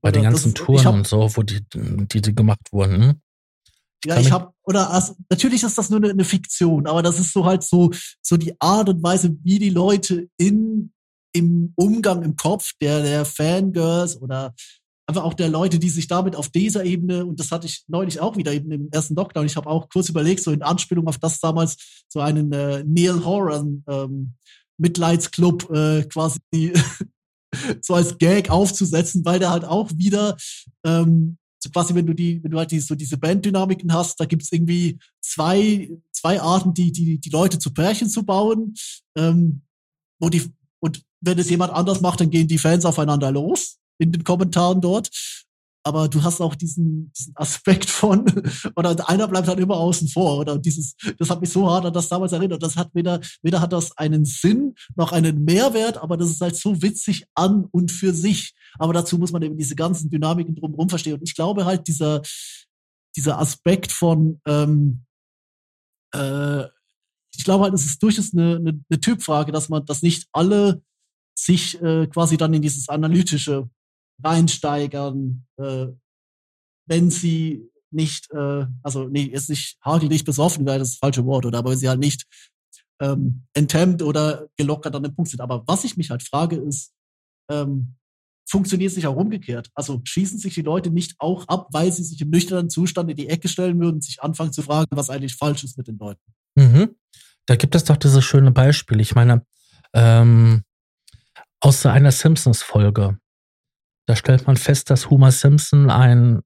C: Bei Oder den ganzen das, Touren hab, und so, wo die, die, die gemacht wurden.
B: Ja, ich habe oder also, natürlich ist das nur eine, eine, Fiktion, aber das ist so halt so so die Art und Weise, wie die Leute in im Umgang im Kopf der der Fangirls oder einfach auch der Leute, die sich damit auf dieser Ebene und das hatte ich neulich auch wieder eben im ersten Lockdown. Ich habe auch kurz überlegt, so in Anspielung auf das damals so einen äh, Neil Horan ähm, Mitleidsclub äh, quasi so als Gag aufzusetzen, weil der halt auch wieder ähm, so quasi, wenn du die, wenn du halt die, so diese Banddynamiken hast, da gibt's irgendwie zwei, zwei Arten, die, die, die Leute zu Pärchen zu bauen. Ähm, wo die, und wenn es jemand anders macht, dann gehen die Fans aufeinander los in den Kommentaren dort aber du hast auch diesen, diesen Aspekt von, oder einer bleibt halt immer außen vor, oder dieses, das hat mich so hart an das damals erinnert. Das hat weder, weder hat das einen Sinn noch einen Mehrwert, aber das ist halt so witzig an und für sich. Aber dazu muss man eben diese ganzen Dynamiken drumherum verstehen. Und ich glaube halt, dieser, dieser Aspekt von, ähm, äh, ich glaube halt, es ist durchaus eine, eine, eine Typfrage, dass man, dass nicht alle sich äh, quasi dann in dieses Analytische reinsteigern, äh, wenn sie nicht, äh, also nee, ist nicht hagelig besoffen, wäre das, das falsche Wort, oder aber wenn sie halt nicht ähm, enthemmt oder gelockert an dem Punkt sind. Aber was ich mich halt frage, ist, ähm, funktioniert es nicht auch umgekehrt? Also schießen sich die Leute nicht auch ab, weil sie sich im nüchternen Zustand in die Ecke stellen würden, sich anfangen zu fragen, was eigentlich falsch ist mit den Leuten?
C: Mhm. Da gibt es doch dieses schöne Beispiel. Ich meine, ähm, aus einer Simpsons-Folge, da stellt man fest, dass Homer Simpson ein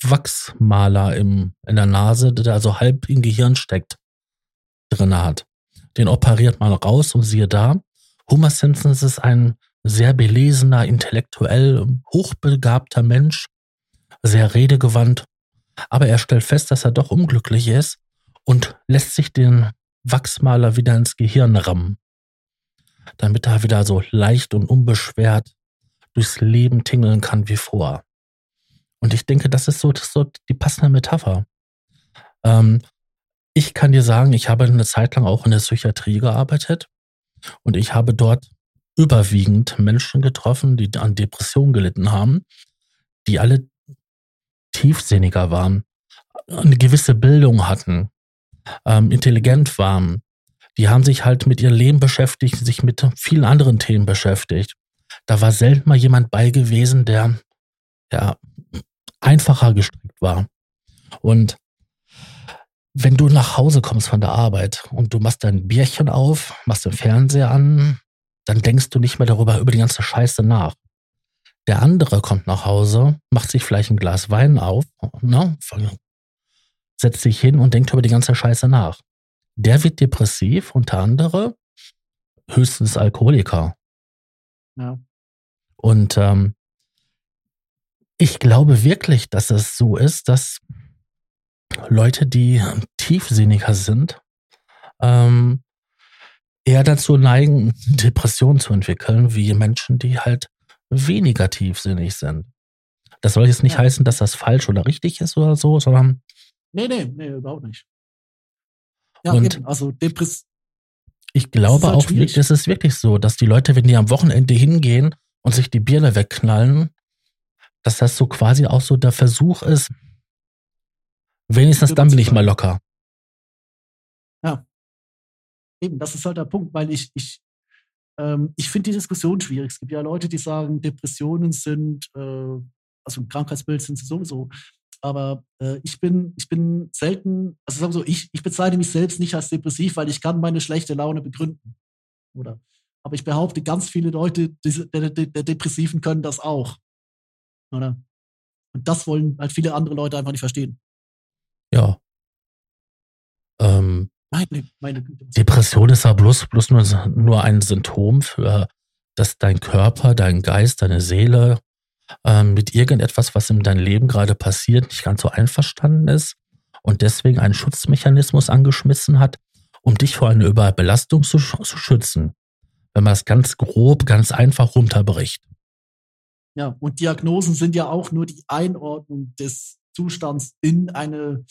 C: Wachsmaler im, in der Nase, der also halb im Gehirn steckt, drin hat. Den operiert man raus und siehe da, Homer Simpson ist ein sehr belesener, intellektuell hochbegabter Mensch, sehr redegewandt, aber er stellt fest, dass er doch unglücklich ist und lässt sich den Wachsmaler wieder ins Gehirn rammen, damit er wieder so leicht und unbeschwert durchs Leben tingeln kann wie vor. Und ich denke, das ist so, das ist so die passende Metapher. Ähm, ich kann dir sagen, ich habe eine Zeit lang auch in der Psychiatrie gearbeitet und ich habe dort überwiegend Menschen getroffen, die an Depressionen gelitten haben, die alle tiefsinniger waren, eine gewisse Bildung hatten, ähm, intelligent waren. Die haben sich halt mit ihrem Leben beschäftigt, sich mit vielen anderen Themen beschäftigt. Da war selten mal jemand bei gewesen, der ja einfacher gestrickt war. Und wenn du nach Hause kommst von der Arbeit und du machst dein Bierchen auf, machst den Fernseher an, dann denkst du nicht mehr darüber, über die ganze Scheiße nach. Der andere kommt nach Hause, macht sich vielleicht ein Glas Wein auf, ne, setzt sich hin und denkt über die ganze Scheiße nach. Der wird depressiv, unter anderem höchstens Alkoholiker.
B: Ja.
C: Und ähm, ich glaube wirklich, dass es so ist, dass Leute, die tiefsinniger sind, ähm, eher dazu neigen, Depressionen zu entwickeln, wie Menschen, die halt weniger tiefsinnig sind. Das soll jetzt nicht ja. heißen, dass das falsch oder richtig ist oder so, sondern.
B: Nee, nee, nee, überhaupt nicht.
C: Ja, und eben, also Depress. Ich glaube halt auch, wirklich, es ist wirklich so, dass die Leute, wenn die am Wochenende hingehen und sich die Birne wegknallen, dass das so quasi auch so der Versuch ist, wenigstens dann bin ich mal locker.
B: Ja. Eben, das ist halt der Punkt, weil ich, ich, ähm, ich finde die Diskussion schwierig. Es gibt ja Leute, die sagen, Depressionen sind, äh, also ein Krankheitsbild sind sie sowieso. Aber äh, ich bin, ich bin selten, also sagen wir so, ich, ich bezeichne mich selbst nicht als depressiv, weil ich kann meine schlechte Laune begründen. Oder? Aber ich behaupte, ganz viele Leute der, der, der Depressiven können das auch. Oder? Und das wollen halt viele andere Leute einfach nicht verstehen.
C: Ja. Ähm,
B: meine, meine Güte.
C: Depression ist ja bloß, bloß nur, nur ein Symptom für, dass dein Körper, dein Geist, deine Seele ähm, mit irgendetwas, was in deinem Leben gerade passiert, nicht ganz so einverstanden ist und deswegen einen Schutzmechanismus angeschmissen hat, um dich vor einer Überbelastung zu, zu schützen. Wenn man es ganz grob, ganz einfach runterbricht.
B: Ja, und Diagnosen sind ja auch nur die Einordnung des Zustands in eine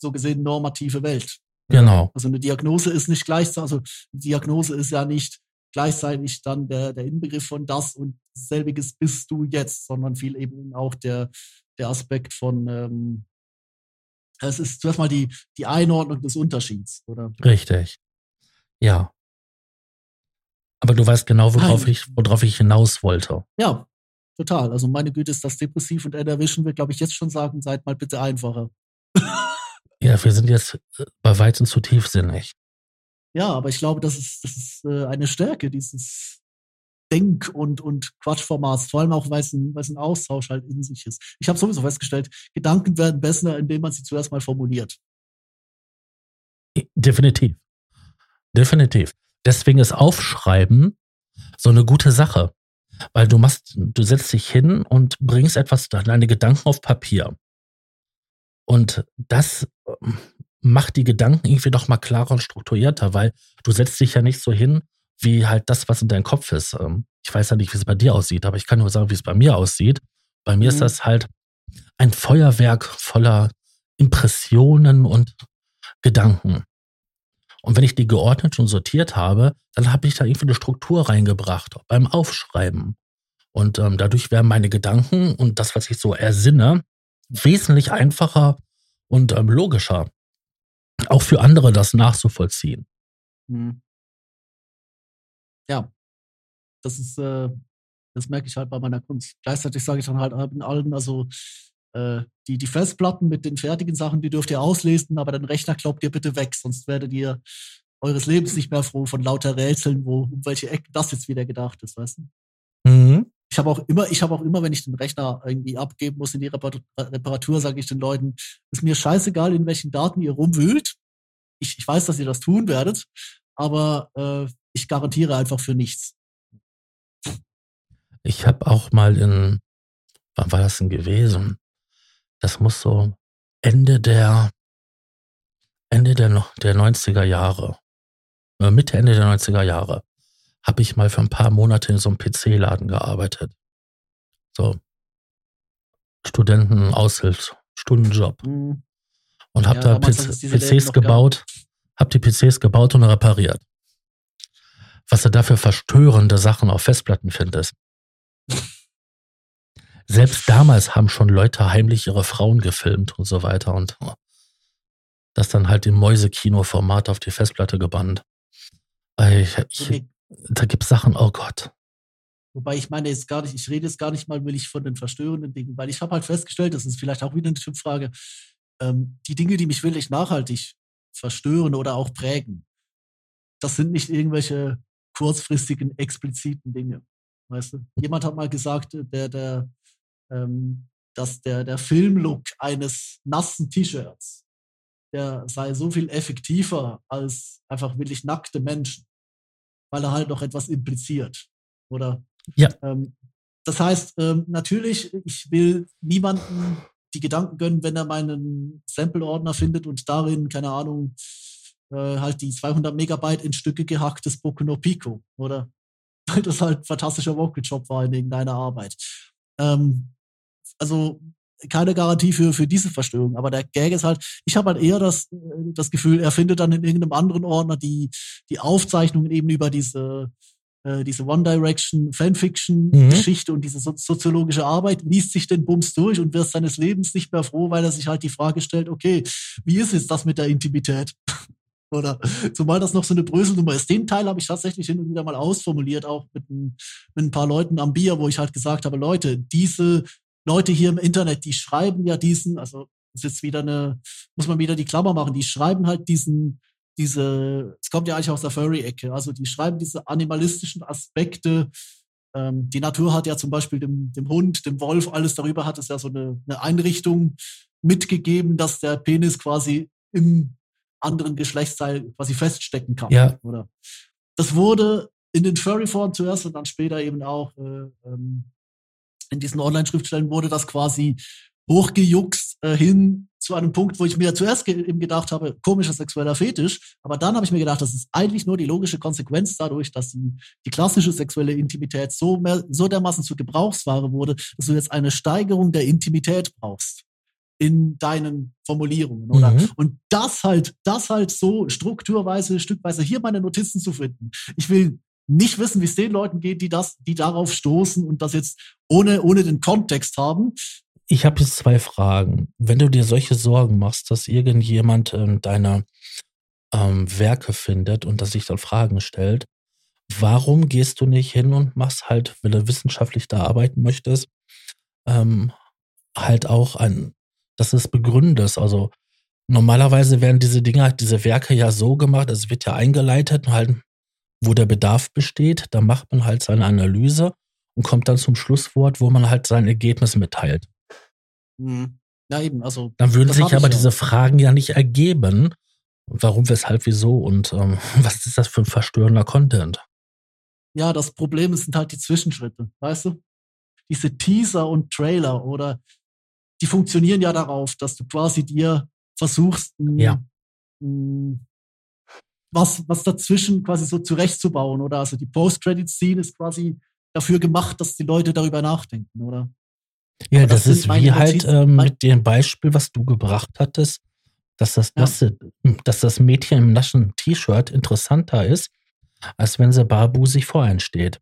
B: so gesehen normative Welt.
C: Genau.
B: Also eine Diagnose ist nicht gleichzeitig, also Diagnose ist ja nicht gleichzeitig dann der, der Inbegriff von das und selbiges bist du jetzt, sondern viel eben auch der, der Aspekt von, ähm, es ist zuerst mal die, die Einordnung des Unterschieds, oder?
C: Richtig. Ja. Aber du weißt genau, worauf ich, worauf ich hinaus wollte.
B: Ja, Total. Also meine Güte ist das depressiv und erwischen wir, glaube ich, jetzt schon sagen, seid mal bitte einfacher.
C: ja, wir sind jetzt äh, bei weitem zu tiefsinnig.
B: Ja, aber ich glaube, das ist, das ist äh, eine Stärke dieses Denk- und, und Quatschformats, vor allem auch, weil es ein, weil es ein Austausch halt in sich ist. Ich habe sowieso festgestellt, Gedanken werden besser, indem man sie zuerst mal formuliert.
C: Definitiv. Definitiv. Deswegen ist Aufschreiben so eine gute Sache. Weil du machst, du setzt dich hin und bringst etwas, deine Gedanken auf Papier. Und das ähm, macht die Gedanken irgendwie doch mal klarer und strukturierter, weil du setzt dich ja nicht so hin, wie halt das, was in deinem Kopf ist. Ähm, ich weiß ja nicht, wie es bei dir aussieht, aber ich kann nur sagen, wie es bei mir aussieht. Bei mir mhm. ist das halt ein Feuerwerk voller Impressionen und Gedanken. Und wenn ich die geordnet und sortiert habe, dann habe ich da irgendwie eine Struktur reingebracht beim Aufschreiben. Und ähm, dadurch werden meine Gedanken und das, was ich so ersinne, wesentlich einfacher und ähm, logischer. Auch für andere das nachzuvollziehen. Hm.
B: Ja, das ist, äh, das merke ich halt bei meiner Kunst. Gleichzeitig sage ich dann halt allen, also äh, die, die Festplatten mit den fertigen Sachen, die dürft ihr auslesen, aber den Rechner glaubt ihr bitte weg, sonst werdet ihr eures Lebens nicht mehr froh von lauter Rätseln, wo um welche Ecken das jetzt wieder gedacht ist, weißt du? Mhm. Ich habe auch immer, ich habe auch immer, wenn ich den Rechner irgendwie abgeben muss in die Reparatur, sage ich den Leuten, ist mir scheißegal, in welchen Daten ihr rumwühlt. Ich, ich weiß, dass ihr das tun werdet, aber äh, ich garantiere einfach für nichts.
C: Ich habe auch mal in, wann war das denn gewesen? Das muss so Ende der, Ende der, der 90er Jahre, äh, Mitte, Ende der 90er Jahre, habe ich mal für ein paar Monate in so einem PC-Laden gearbeitet. So. Studenten, Aushilfs, Stundenjob. Mhm. Und habe ja, da PC, PCs gebaut, habe die PCs gebaut und repariert. Was du da für verstörende Sachen auf Festplatten findest. Selbst damals haben schon Leute heimlich ihre Frauen gefilmt und so weiter und das dann halt im Mäusekino-Format auf die Festplatte gebannt. Ich, ich, da gibt es Sachen, oh Gott.
B: Wobei ich meine jetzt gar nicht, ich rede jetzt gar nicht mal willig von den verstörenden Dingen, weil ich habe halt festgestellt, das ist vielleicht auch wieder eine Typfrage, ähm, die Dinge, die mich wirklich nachhaltig verstören oder auch prägen, das sind nicht irgendwelche kurzfristigen, expliziten Dinge. Weißt du? Jemand hat mal gesagt, der, der, ähm, dass der, der Filmlook eines nassen T-Shirts, der sei so viel effektiver als einfach wirklich nackte Menschen weil er halt noch etwas impliziert. Oder?
C: Ja.
B: Ähm, das heißt, ähm, natürlich, ich will niemanden die Gedanken gönnen, wenn er meinen Sample-Ordner findet und darin, keine Ahnung, äh, halt die 200 Megabyte in Stücke gehacktes Boku no Pico, oder? Weil das halt ein fantastischer Vocal-Job war in irgendeiner Arbeit. Ähm, also keine Garantie für, für diese Verstörung. Aber der Gag ist halt, ich habe halt eher das, äh, das Gefühl, er findet dann in irgendeinem anderen Ordner die, die Aufzeichnungen eben über diese, äh, diese One Direction Fanfiction-Geschichte mhm. und diese so soziologische Arbeit, liest sich den Bums durch und wird seines Lebens nicht mehr froh, weil er sich halt die Frage stellt, okay, wie ist jetzt das mit der Intimität? Oder zumal das noch so eine Bröselnummer ist. Den Teil habe ich tatsächlich hin und wieder mal ausformuliert, auch mit ein, mit ein paar Leuten am Bier, wo ich halt gesagt habe, Leute, diese Leute hier im Internet, die schreiben ja diesen, also ist jetzt wieder eine, muss man wieder die Klammer machen, die schreiben halt diesen, diese, es kommt ja eigentlich aus der Furry-Ecke, also die schreiben diese animalistischen Aspekte. Ähm, die Natur hat ja zum Beispiel dem, dem Hund, dem Wolf, alles darüber hat es ja so eine, eine Einrichtung mitgegeben, dass der Penis quasi im anderen Geschlechtsteil quasi feststecken kann.
C: Ja.
B: Oder? Das wurde in den Furry-Foren zuerst und dann später eben auch äh, ähm, in diesen Online-Schriftstellen wurde das quasi hochgejuckst äh, hin zu einem Punkt, wo ich mir zuerst ge eben gedacht habe, komischer sexueller Fetisch. Aber dann habe ich mir gedacht, das ist eigentlich nur die logische Konsequenz dadurch, dass die, die klassische sexuelle Intimität so, mehr, so dermaßen zur Gebrauchsware wurde, dass du jetzt eine Steigerung der Intimität brauchst in deinen Formulierungen, oder? Mhm. Und das halt, das halt so strukturweise, stückweise hier meine Notizen zu finden. Ich will nicht wissen, wie es den Leuten geht, die das, die darauf stoßen und das jetzt ohne, ohne den Kontext haben.
C: Ich habe jetzt zwei Fragen. Wenn du dir solche Sorgen machst, dass irgendjemand äh, deine ähm, Werke findet und dass sich dann Fragen stellt, warum gehst du nicht hin und machst halt, wenn du wissenschaftlich da arbeiten möchtest, ähm, halt auch ein, dass es begründest. Also normalerweise werden diese Dinge, diese Werke ja so gemacht, es wird ja eingeleitet, halt wo der Bedarf besteht. Da macht man halt seine Analyse und kommt dann zum Schlusswort, wo man halt sein Ergebnis mitteilt.
B: Mhm. Ja, eben, also.
C: Dann würden sich aber ja. diese Fragen ja nicht ergeben. Warum, weshalb, wieso und ähm, was ist das für ein verstörender Content?
B: Ja, das Problem sind halt die Zwischenschritte, weißt du? Diese Teaser und Trailer oder die funktionieren ja darauf, dass du quasi dir versuchst,
C: ja.
B: mh, was, was dazwischen quasi so zurechtzubauen, oder? Also die Post-Credit-Scene ist quasi dafür gemacht, dass die Leute darüber nachdenken, oder?
C: Ja, das, das ist wie halt ähm, mit dem Beispiel, was du gebracht hattest, dass das, ja. dass das Mädchen im nassen T-Shirt interessanter ist, als wenn sie barbusig vor einen steht.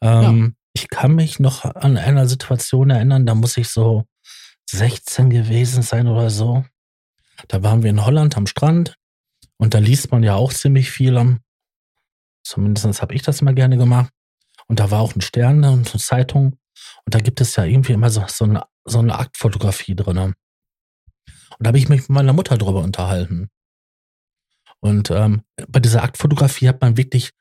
C: Ähm, ja. Ich kann mich noch an einer Situation erinnern, da muss ich so 16 gewesen sein oder so. Da waren wir in Holland am Strand und da liest man ja auch ziemlich viel zumindest habe ich das immer gerne gemacht. Und da war auch ein Stern und eine Zeitung. Und da gibt es ja irgendwie immer so, so, eine, so eine Aktfotografie drin. Und da habe ich mich mit meiner Mutter drüber unterhalten. Und ähm, bei dieser Aktfotografie hat man wirklich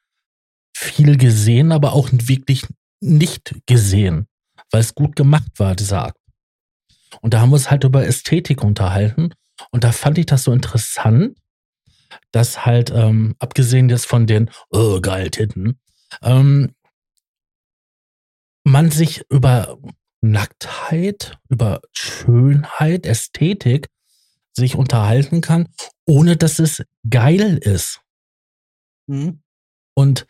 C: viel gesehen, aber auch wirklich nicht gesehen, weil es gut gemacht war, dieser Akt. Und da haben wir uns halt über Ästhetik unterhalten. Und da fand ich das so interessant, dass halt, ähm, abgesehen jetzt von den, oh, geil, Titten, ähm, man sich über Nacktheit, über Schönheit, Ästhetik sich unterhalten kann, ohne dass es geil ist. Mhm. Und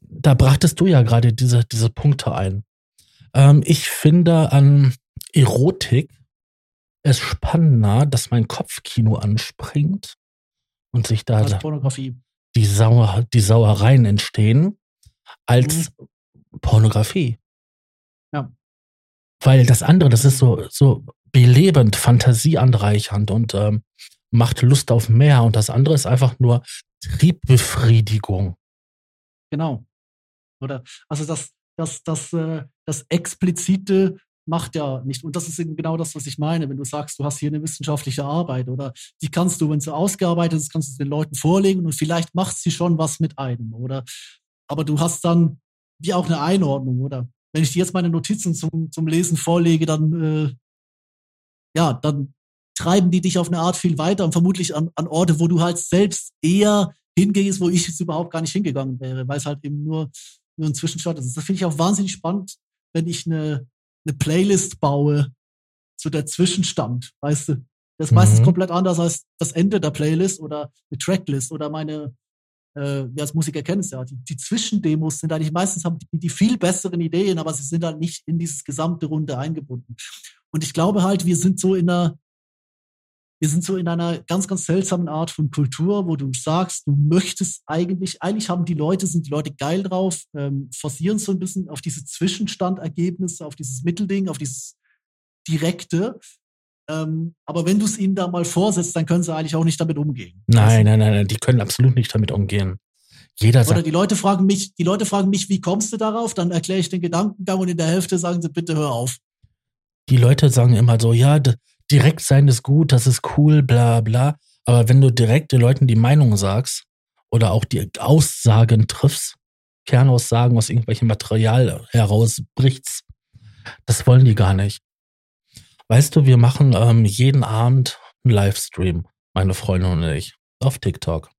C: da brachtest du ja gerade diese, diese Punkte ein. Ähm, ich finde an Erotik es spannender, dass mein Kopfkino anspringt und sich da die, Sauer, die Sauereien entstehen, als mhm. Pornografie. Ja. Weil das andere, das ist so, so belebend, fantasieanreichernd und ähm, macht Lust auf mehr. Und das andere ist einfach nur Triebbefriedigung.
B: Genau. Oder also das, das, das, äh, das explizite macht ja nicht. Und das ist eben genau das, was ich meine. Wenn du sagst, du hast hier eine wissenschaftliche Arbeit oder die kannst du, wenn sie ausgearbeitet ist, kannst du den Leuten vorlegen und vielleicht macht sie schon was mit einem, oder? Aber du hast dann wie auch eine Einordnung, oder? Wenn ich dir jetzt meine Notizen zum, zum Lesen vorlege, dann, äh, ja, dann treiben die dich auf eine Art viel weiter und vermutlich an, an Orte, wo du halt selbst eher hingehst, wo ich jetzt überhaupt gar nicht hingegangen wäre, weil es halt eben nur, nur ein Zwischenstand ist. Das finde ich auch wahnsinnig spannend, wenn ich eine, eine Playlist baue zu der Zwischenstand, weißt du? Das ist mhm. meistens komplett anders als das Ende der Playlist oder eine Tracklist oder meine, äh, wir als Musiker kennen es ja, die, die Zwischendemos sind eigentlich meistens haben die, die viel besseren Ideen, aber sie sind halt nicht in dieses gesamte Runde eingebunden. Und ich glaube halt, wir sind so in einer, wir sind so in einer ganz, ganz seltsamen Art von Kultur, wo du sagst, du möchtest eigentlich, eigentlich haben die Leute, sind die Leute geil drauf, ähm, forcieren so ein bisschen auf diese Zwischenstandergebnisse, auf dieses Mittelding, auf dieses Direkte. Ähm, aber wenn du es ihnen da mal vorsetzt, dann können sie eigentlich auch nicht damit umgehen.
C: Nein, nein, nein, nein, die können absolut nicht damit umgehen. Jeder sagt.
B: Oder die Leute fragen mich, die Leute fragen mich, wie kommst du darauf? Dann erkläre ich den Gedankengang und in der Hälfte sagen sie, bitte hör auf.
C: Die Leute sagen immer so, ja, direkt sein ist gut, das ist cool, bla bla. Aber wenn du direkt den Leuten die Meinung sagst oder auch die Aussagen triffst, Kernaussagen aus irgendwelchem Material herausbrichst, das wollen die gar nicht. Weißt du, wir machen ähm, jeden Abend einen Livestream, meine Freundin und ich, auf TikTok.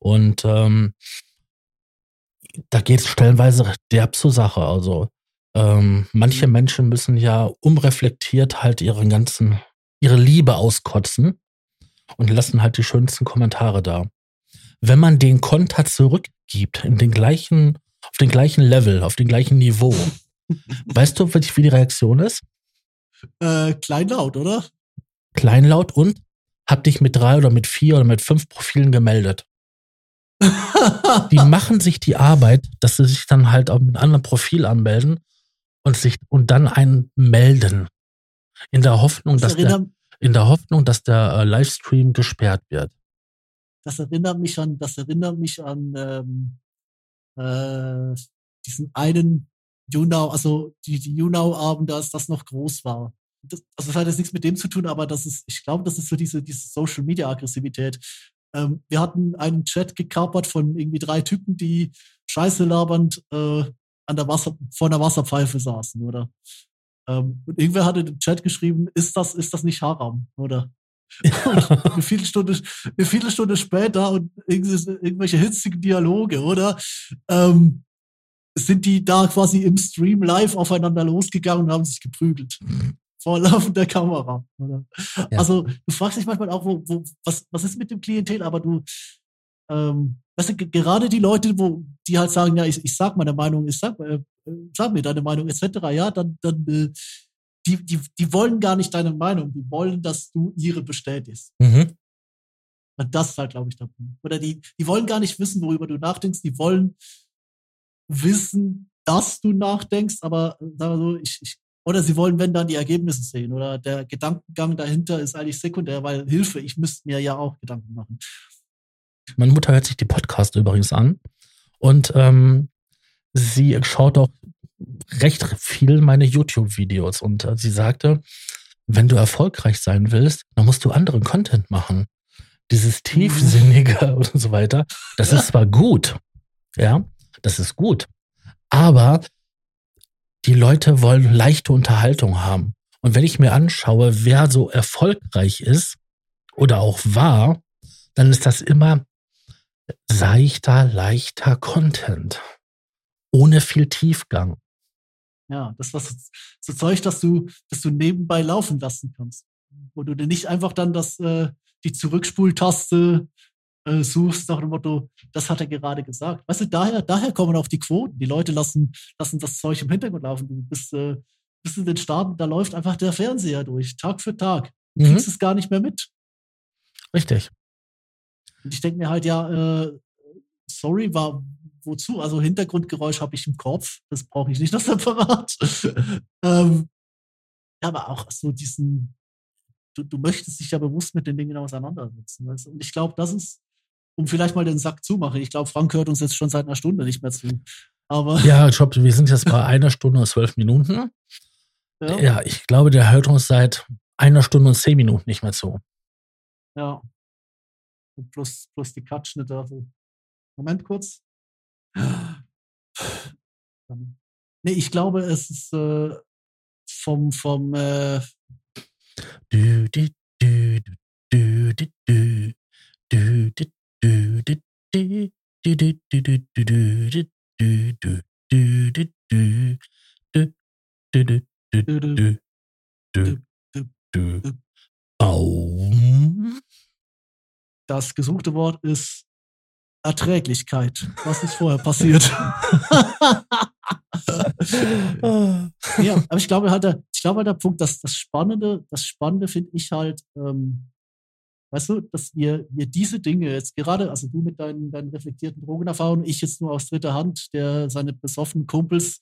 C: Und ähm, da geht es stellenweise derb zur Sache. Also ähm, manche mhm. Menschen müssen ja unreflektiert halt ihren ganzen, ihre Liebe auskotzen und lassen halt die schönsten Kommentare da. Wenn man den Konter zurückgibt, in den gleichen, auf den gleichen Level, auf dem gleichen Niveau, weißt du, wie die Reaktion ist?
B: Äh, kleinlaut, oder?
C: Kleinlaut und hab dich mit drei oder mit vier oder mit fünf Profilen gemeldet. die machen sich die Arbeit, dass sie sich dann halt auch mit einem anderen Profil anmelden und sich und dann einen melden. In der Hoffnung, das dass der, in der Hoffnung, dass der äh, Livestream gesperrt wird.
B: Das erinnert mich an, das erinnert mich an ähm, äh, diesen einen YouNow, also die, die YouNow-Abende, als das noch groß war. Das, also das hat jetzt nichts mit dem zu tun, aber das ist, ich glaube, das ist so diese, diese Social-Media-Aggressivität. Ähm, wir hatten einen Chat gekapert von irgendwie drei Typen, die scheiße labernd äh, an der Wasser, vor einer Wasserpfeife saßen, oder? Ähm, und irgendwer hatte im Chat geschrieben, ist das, ist das nicht Haram, oder? eine, Viertelstunde, eine Viertelstunde später und irgendwelche hitzigen Dialoge, oder? Ähm, sind die da quasi im Stream live aufeinander losgegangen und haben sich geprügelt. Mhm. Vor laufender Kamera. Oder? Ja. Also du fragst dich manchmal auch, wo, wo, was, was ist mit dem Klientel, aber du, ähm, weißt du, gerade die Leute, wo die halt sagen, ja, ich, ich sag meine Meinung, ich sag, äh, sag mir deine Meinung, etc., ja, dann, dann äh, die, die, die wollen gar nicht deine Meinung, die wollen, dass du ihre bestätigst. Mhm. Und das ist halt, glaube ich, der Punkt. Oder die, die wollen gar nicht wissen, worüber du nachdenkst. Die wollen wissen, dass du nachdenkst, aber sagen wir so, ich, ich oder sie wollen, wenn dann die Ergebnisse sehen. Oder der Gedankengang dahinter ist eigentlich sekundär, weil Hilfe, ich müsste mir ja auch Gedanken machen.
C: Meine Mutter hört sich die Podcast übrigens an. Und ähm, sie schaut auch recht viel meine YouTube-Videos. Und äh, sie sagte, wenn du erfolgreich sein willst, dann musst du anderen Content machen. Dieses Tiefsinnige und so weiter, das ist zwar gut, ja, das ist gut, aber die Leute wollen leichte Unterhaltung haben. Und wenn ich mir anschaue, wer so erfolgreich ist oder auch war, dann ist das immer seichter, leichter Content. Ohne viel Tiefgang.
B: Ja, das was so Zeug, dass du, dass du nebenbei laufen lassen kannst. Wo du dir nicht einfach dann das, äh, die Zurückspultaste äh, suchst nach dem Motto, das hat er gerade gesagt. Weißt du, daher, daher kommen auch die Quoten. Die Leute lassen, lassen das Zeug im Hintergrund laufen. Du bist, äh, bist in den Staaten, da läuft einfach der Fernseher durch, Tag für Tag. Du mhm. kriegst es gar nicht mehr mit.
C: Richtig.
B: Und ich denke mir halt, ja, äh, sorry, war wozu? Also Hintergrundgeräusch habe ich im Kopf, das brauche ich nicht noch separat. ähm, aber auch so diesen, du, du möchtest dich ja bewusst mit den Dingen auseinandersetzen. Weißt? Und ich glaube, das ist, um vielleicht mal den Sack zu machen. Ich glaube, Frank hört uns jetzt schon seit einer Stunde nicht mehr zu. Aber
C: ja, ich glaube, wir sind jetzt bei einer Stunde und zwölf Minuten. Ja. ja, ich glaube, der hört uns seit einer Stunde und zehn Minuten nicht mehr zu.
B: Ja. Plus, plus die Cut-Schnitte. Also. Moment kurz. Nee, ich glaube, es ist äh, vom, vom äh, du, du, du, du, du, du, du, du, du, du, du, du, du, du, du, du, Das gesuchte Wort ist Erträglichkeit. Was ist vorher passiert? ja, aber ich glaube halt, der, ich glaube halt der Punkt, dass das Spannende, das Spannende finde ich halt, ähm, weißt du, dass wir, wir diese Dinge jetzt gerade, also du mit deinen, deinen reflektierten Drogenerfahrungen, ich jetzt nur aus dritter Hand, der seine besoffenen Kumpels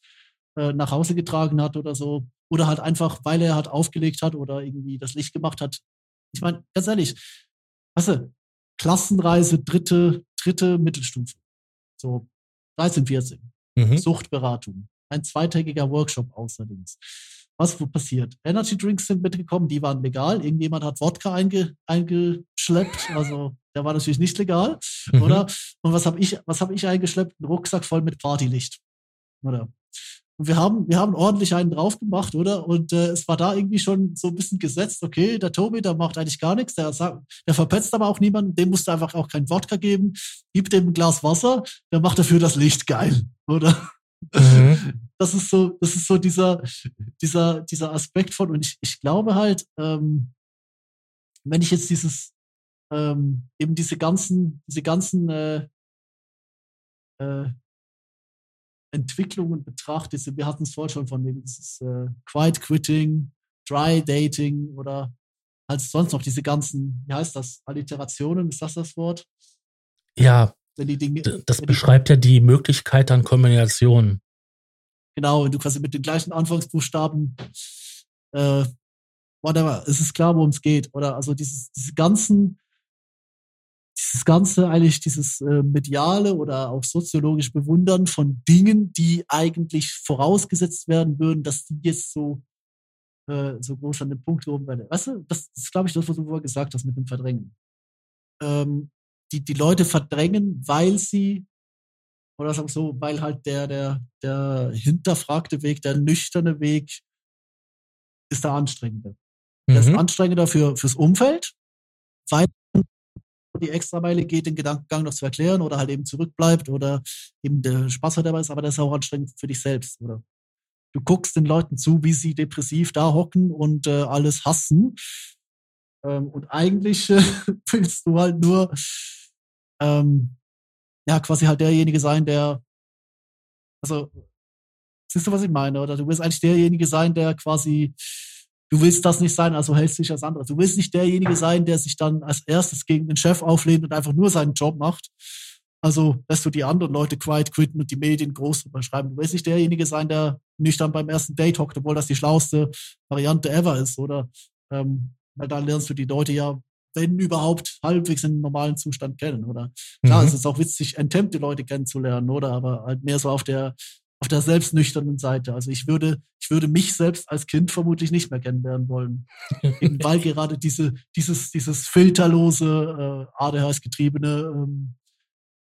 B: äh, nach Hause getragen hat oder so, oder halt einfach, weil er halt aufgelegt hat oder irgendwie das Licht gemacht hat. Ich meine, ganz ehrlich, weißt du, Klassenreise, dritte, dritte Mittelstufe. So 13, 14. Mhm. Suchtberatung. Ein zweitägiger Workshop außerdem. Was passiert? Energy Drinks sind mitgekommen, die waren legal. Irgendjemand hat Wodka einge, eingeschleppt. Also der war natürlich nicht legal, mhm. oder? Und was habe ich, was habe ich eingeschleppt? Ein Rucksack voll mit Partylicht. Oder? Und wir haben, wir haben ordentlich einen drauf gemacht, oder? Und äh, es war da irgendwie schon so ein bisschen gesetzt, okay, der Tobi, der macht eigentlich gar nichts, der, sagt, der verpetzt aber auch niemanden, dem musst du einfach auch kein Wodka geben, gib dem ein Glas Wasser, der macht dafür das Licht geil, oder? Mhm. Das ist so, das ist so dieser, dieser, dieser Aspekt von, und ich, ich glaube halt, ähm, wenn ich jetzt dieses, ähm, eben diese ganzen, diese ganzen äh, äh, Entwicklungen betrachtest, wir hatten es vorhin schon von dem, dieses äh, Quiet Quitting, Dry Dating oder halt sonst noch diese ganzen, wie heißt das, Alliterationen, ist das das Wort?
C: Ja, wenn die Dinge, das beschreibt die, ja die Möglichkeit an Kombinationen.
B: Genau, wenn du quasi mit den gleichen Anfangsbuchstaben, äh, whatever, es ist klar, worum es geht. Oder also dieses, diese ganzen dieses Ganze eigentlich, dieses äh, mediale oder auch soziologische Bewundern von Dingen, die eigentlich vorausgesetzt werden würden, dass die jetzt so, äh, so groß an den Punkt gehoben werden. Weißt du, das, das ist, glaube ich, das, was du vorher gesagt hast mit dem Verdrängen. Ähm, die, die Leute verdrängen, weil sie, oder sagen so, weil halt der, der, der hinterfragte Weg, der nüchterne Weg ist der anstrengende. Mhm. Der ist mhm. anstrengender für, fürs Umfeld, weil die Extrameile geht, den Gedankengang noch zu erklären oder halt eben zurückbleibt oder eben der Spaß halt dabei ist, aber das ist auch anstrengend für dich selbst, oder? Du guckst den Leuten zu, wie sie depressiv da hocken und äh, alles hassen. Ähm, und eigentlich äh, willst du halt nur ähm, ja quasi halt derjenige sein, der also siehst du, was ich meine? Oder du willst eigentlich derjenige sein, der quasi du willst das nicht sein, also hältst du dich als anderes. Du willst nicht derjenige sein, der sich dann als erstes gegen den Chef auflehnt und einfach nur seinen Job macht. Also lässt du die anderen Leute quiet quitten und die Medien groß drüber schreiben. Du willst nicht derjenige sein, der nüchtern beim ersten Date hockt, obwohl das die schlauste Variante ever ist, oder? Ähm, weil da lernst du die Leute ja, wenn überhaupt, halbwegs in einem normalen Zustand kennen, oder? Klar, mhm. es ist auch witzig, enthemmte Leute kennenzulernen, oder? Aber halt mehr so auf der, auf der selbstnüchternen Seite. Also ich würde, ich würde mich selbst als Kind vermutlich nicht mehr kennenlernen wollen. Eben weil gerade diese, dieses, dieses filterlose, äh, ADHS-getriebene ähm,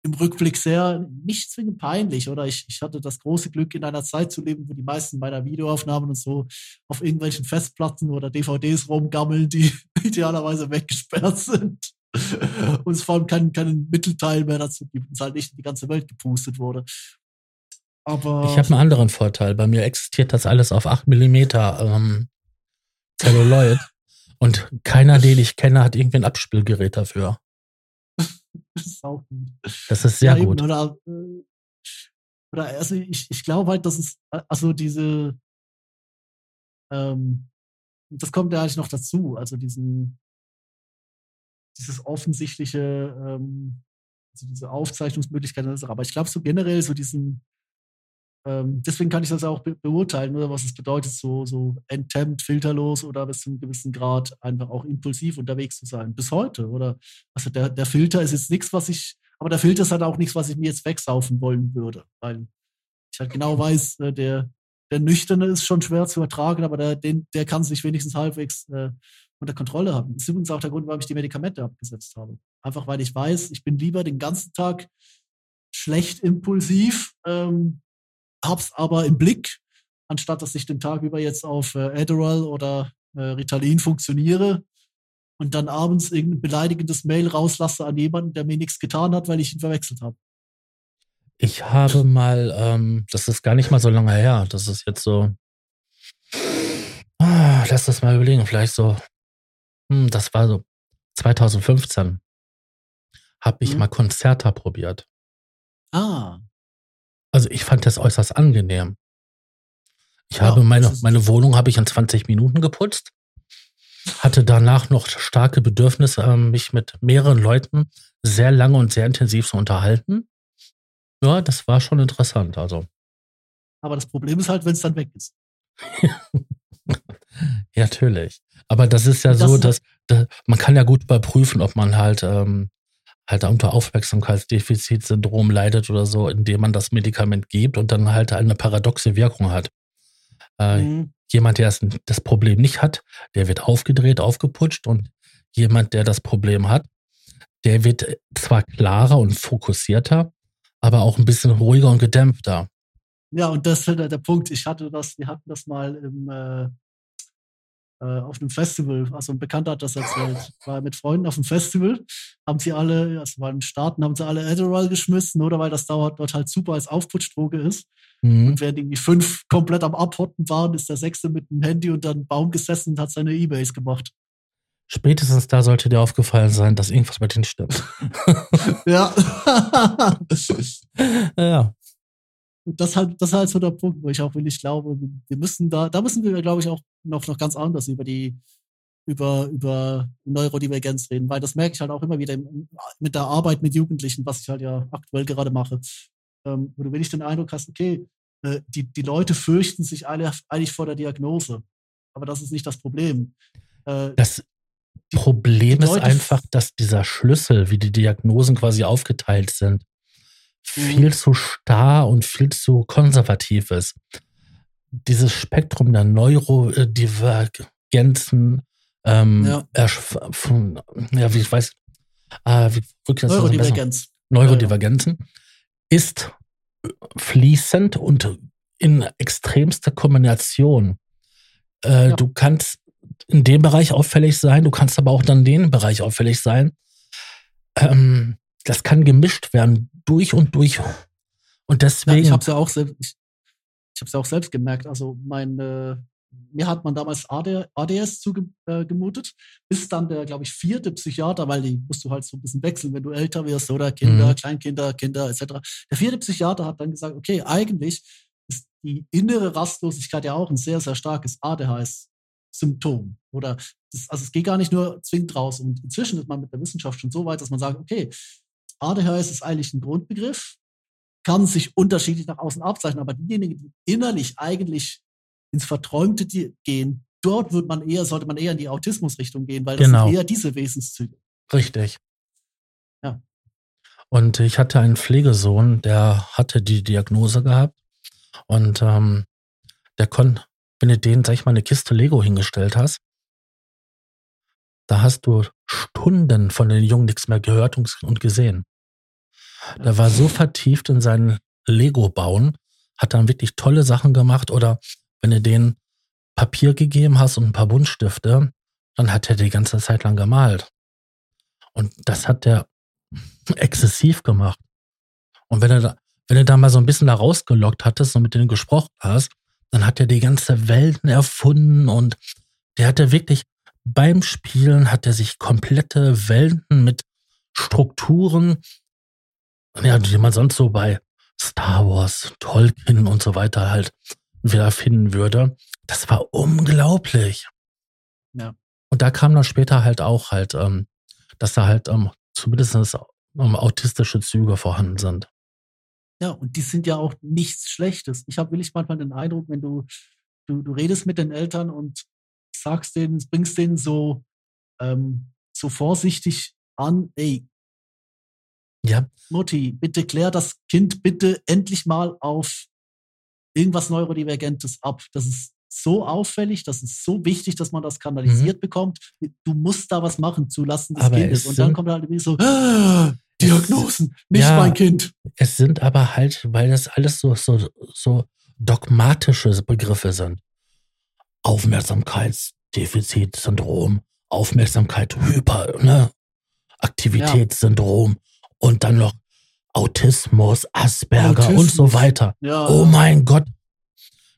B: im Rückblick sehr, nicht zwingend peinlich, oder? Ich, ich hatte das große Glück, in einer Zeit zu leben, wo die meisten meiner Videoaufnahmen und so auf irgendwelchen Festplatten oder DVDs rumgammeln, die idealerweise weggesperrt sind. und es vor allem keinen, keinen Mittelteil mehr dazu gibt, es halt nicht in die ganze Welt gepustet wurde.
C: Aber ich habe einen anderen Vorteil. Bei mir existiert das alles auf 8 mm ähm, Celluloid. und keiner, den ich kenne, hat irgendwie ein Abspielgerät dafür. Das ist auch gut. Das ist sehr ja, gut.
B: oder, äh, oder also ich, ich glaube halt, dass es, also diese, ähm, das kommt ja eigentlich noch dazu, also diesen, dieses offensichtliche, ähm, also diese Aufzeichnungsmöglichkeiten, aber ich glaube so generell so diesen, ähm, deswegen kann ich das auch be beurteilen, oder was es bedeutet, so, so enthemmt, filterlos oder bis zu einem gewissen Grad einfach auch impulsiv unterwegs zu sein. Bis heute, oder? Also der, der Filter ist jetzt nichts, was ich, aber der Filter ist halt auch nichts, was ich mir jetzt wegsaufen wollen würde, weil ich halt genau weiß, äh, der, der Nüchterne ist schon schwer zu ertragen, aber der, den, der kann sich wenigstens halbwegs äh, unter Kontrolle haben. Das ist übrigens auch der Grund, warum ich die Medikamente abgesetzt habe. Einfach weil ich weiß, ich bin lieber den ganzen Tag schlecht impulsiv, ähm, hab's aber im Blick, anstatt dass ich den Tag über jetzt auf äh, Adderall oder äh, Ritalin funktioniere und dann abends irgendein beleidigendes Mail rauslasse an jemanden, der mir nichts getan hat, weil ich ihn verwechselt habe.
C: Ich habe mal, ähm, das ist gar nicht mal so lange her, das ist jetzt so, ah, lass das mal überlegen, vielleicht so, hm, das war so 2015, habe ich mhm. mal Konzerter probiert.
B: Ah.
C: Also ich fand das äußerst angenehm. Ich ja, habe meine, meine Wohnung habe ich in 20 Minuten geputzt, hatte danach noch starke Bedürfnisse, ähm, mich mit mehreren Leuten sehr lange und sehr intensiv zu unterhalten. Ja, das war schon interessant. Also.
B: Aber das Problem ist halt, wenn es dann weg ist.
C: ja, natürlich. Aber das ist ja das so, dass, dass, man kann ja gut überprüfen, ob man halt ähm, halt unter Aufmerksamkeitsdefizitsyndrom leidet oder so, indem man das Medikament gibt und dann halt eine paradoxe Wirkung hat. Äh, mhm. Jemand, der das, das Problem nicht hat, der wird aufgedreht, aufgeputscht und jemand, der das Problem hat, der wird zwar klarer und fokussierter, aber auch ein bisschen ruhiger und gedämpfter.
B: Ja, und das ist halt der Punkt. Ich hatte das, wir hatten das mal im, äh, äh, auf einem Festival. Also ein Bekannter hat das erzählt. War mit Freunden auf einem Festival, haben sie alle, also waren in Staaten, haben sie alle Adderall geschmissen, oder weil das dauert dort halt super als Aufputschdroge ist. Mhm. Und während irgendwie fünf komplett am Abhotten waren, ist der sechste mit dem Handy unter einem Baum gesessen und hat seine Ebay gemacht.
C: Spätestens da sollte dir aufgefallen sein, dass irgendwas bei denen stimmt.
B: ja.
C: ja
B: das halt, das ist halt so der Punkt, wo ich auch wirklich glaube, wir müssen da, da müssen wir, glaube ich, auch noch, noch ganz anders über die, über, über Neurodivergenz reden, weil das merke ich halt auch immer wieder mit der Arbeit mit Jugendlichen, was ich halt ja aktuell gerade mache, ähm, wo du wirklich den Eindruck hast, okay, äh, die, die Leute fürchten sich alle, eigentlich vor der Diagnose. Aber das ist nicht das Problem.
C: Äh, das die, Problem die ist einfach, dass dieser Schlüssel, wie die Diagnosen quasi aufgeteilt sind, viel zu starr und viel zu konservativ ist. Dieses Spektrum der Neurodivergenzen, ähm, ja. von, ja, wie ich weiß, äh, wie
B: Neurodivergenz.
C: Neurodivergenzen ja, ist fließend und in extremster Kombination. Äh, ja. Du kannst in dem Bereich auffällig sein, du kannst aber auch dann in dem Bereich auffällig sein. Ähm, das kann gemischt werden durch und durch. Und deswegen. Ja,
B: ich habe es ja auch selbst, ich, ich habe ja auch selbst gemerkt. Also meine, mir hat man damals AD, ADS zugemutet, äh, bis dann der, glaube ich, vierte Psychiater, weil die musst du halt so ein bisschen wechseln, wenn du älter wirst oder Kinder, mhm. Kleinkinder, Kinder etc. Der vierte Psychiater hat dann gesagt, okay, eigentlich ist die innere Rastlosigkeit ja auch ein sehr, sehr starkes ADHS Symptom. Oder das, also es geht gar nicht nur zwingend raus. Und inzwischen ist man mit der Wissenschaft schon so weit, dass man sagt, okay, ADHS ist eigentlich ein Grundbegriff, kann sich unterschiedlich nach außen abzeichnen, aber diejenigen, die innerlich eigentlich ins Verträumte gehen, dort wird man eher, sollte man eher in die Autismusrichtung gehen, weil das genau. sind eher diese Wesenszüge.
C: Richtig. Ja. Und ich hatte einen Pflegesohn, der hatte die Diagnose gehabt und ähm, der konnte, wenn du denen, sag ich mal, eine Kiste Lego hingestellt hast, da hast du Stunden von den Jungen nichts mehr gehört und gesehen. Der war so vertieft in seinen Lego-Bauen, hat dann wirklich tolle Sachen gemacht oder wenn du denen Papier gegeben hast und ein paar Buntstifte, dann hat er die ganze Zeit lang gemalt. Und das hat der exzessiv gemacht. Und wenn er da, wenn du da mal so ein bisschen da rausgelockt hattest und mit denen gesprochen hast, dann hat er die ganze Welten erfunden und der hatte wirklich beim Spielen hat er sich komplette Welten mit Strukturen, ja, die man sonst so bei Star Wars, Tolkien und so weiter halt wieder finden würde. Das war unglaublich. Ja. Und da kam dann später halt auch halt, ähm, dass da halt ähm, zumindest ähm, autistische Züge vorhanden sind.
B: Ja, und die sind ja auch nichts Schlechtes. Ich habe wirklich manchmal den Eindruck, wenn du, du, du redest mit den Eltern und sagst denen, bringst denen so, ähm, so vorsichtig an, ey, ja. Mutti, bitte klär das Kind bitte endlich mal auf irgendwas Neurodivergentes ab. Das ist so auffällig, das ist so wichtig, dass man das kanalisiert mhm. bekommt. Du musst da was machen zulasten des
C: aber
B: Kindes. Und dann kommt halt irgendwie so, ah, Diagnosen, nicht ja, mein Kind.
C: Es sind aber halt, weil das alles so, so, so dogmatische Begriffe sind. Aufmerksamkeitsdefizitsyndrom, Aufmerksamkeit, Hyper, ne? Aktivitätssyndrom ja. und dann noch Autismus, Asperger Autismus. und so weiter. Ja. Oh mein Gott.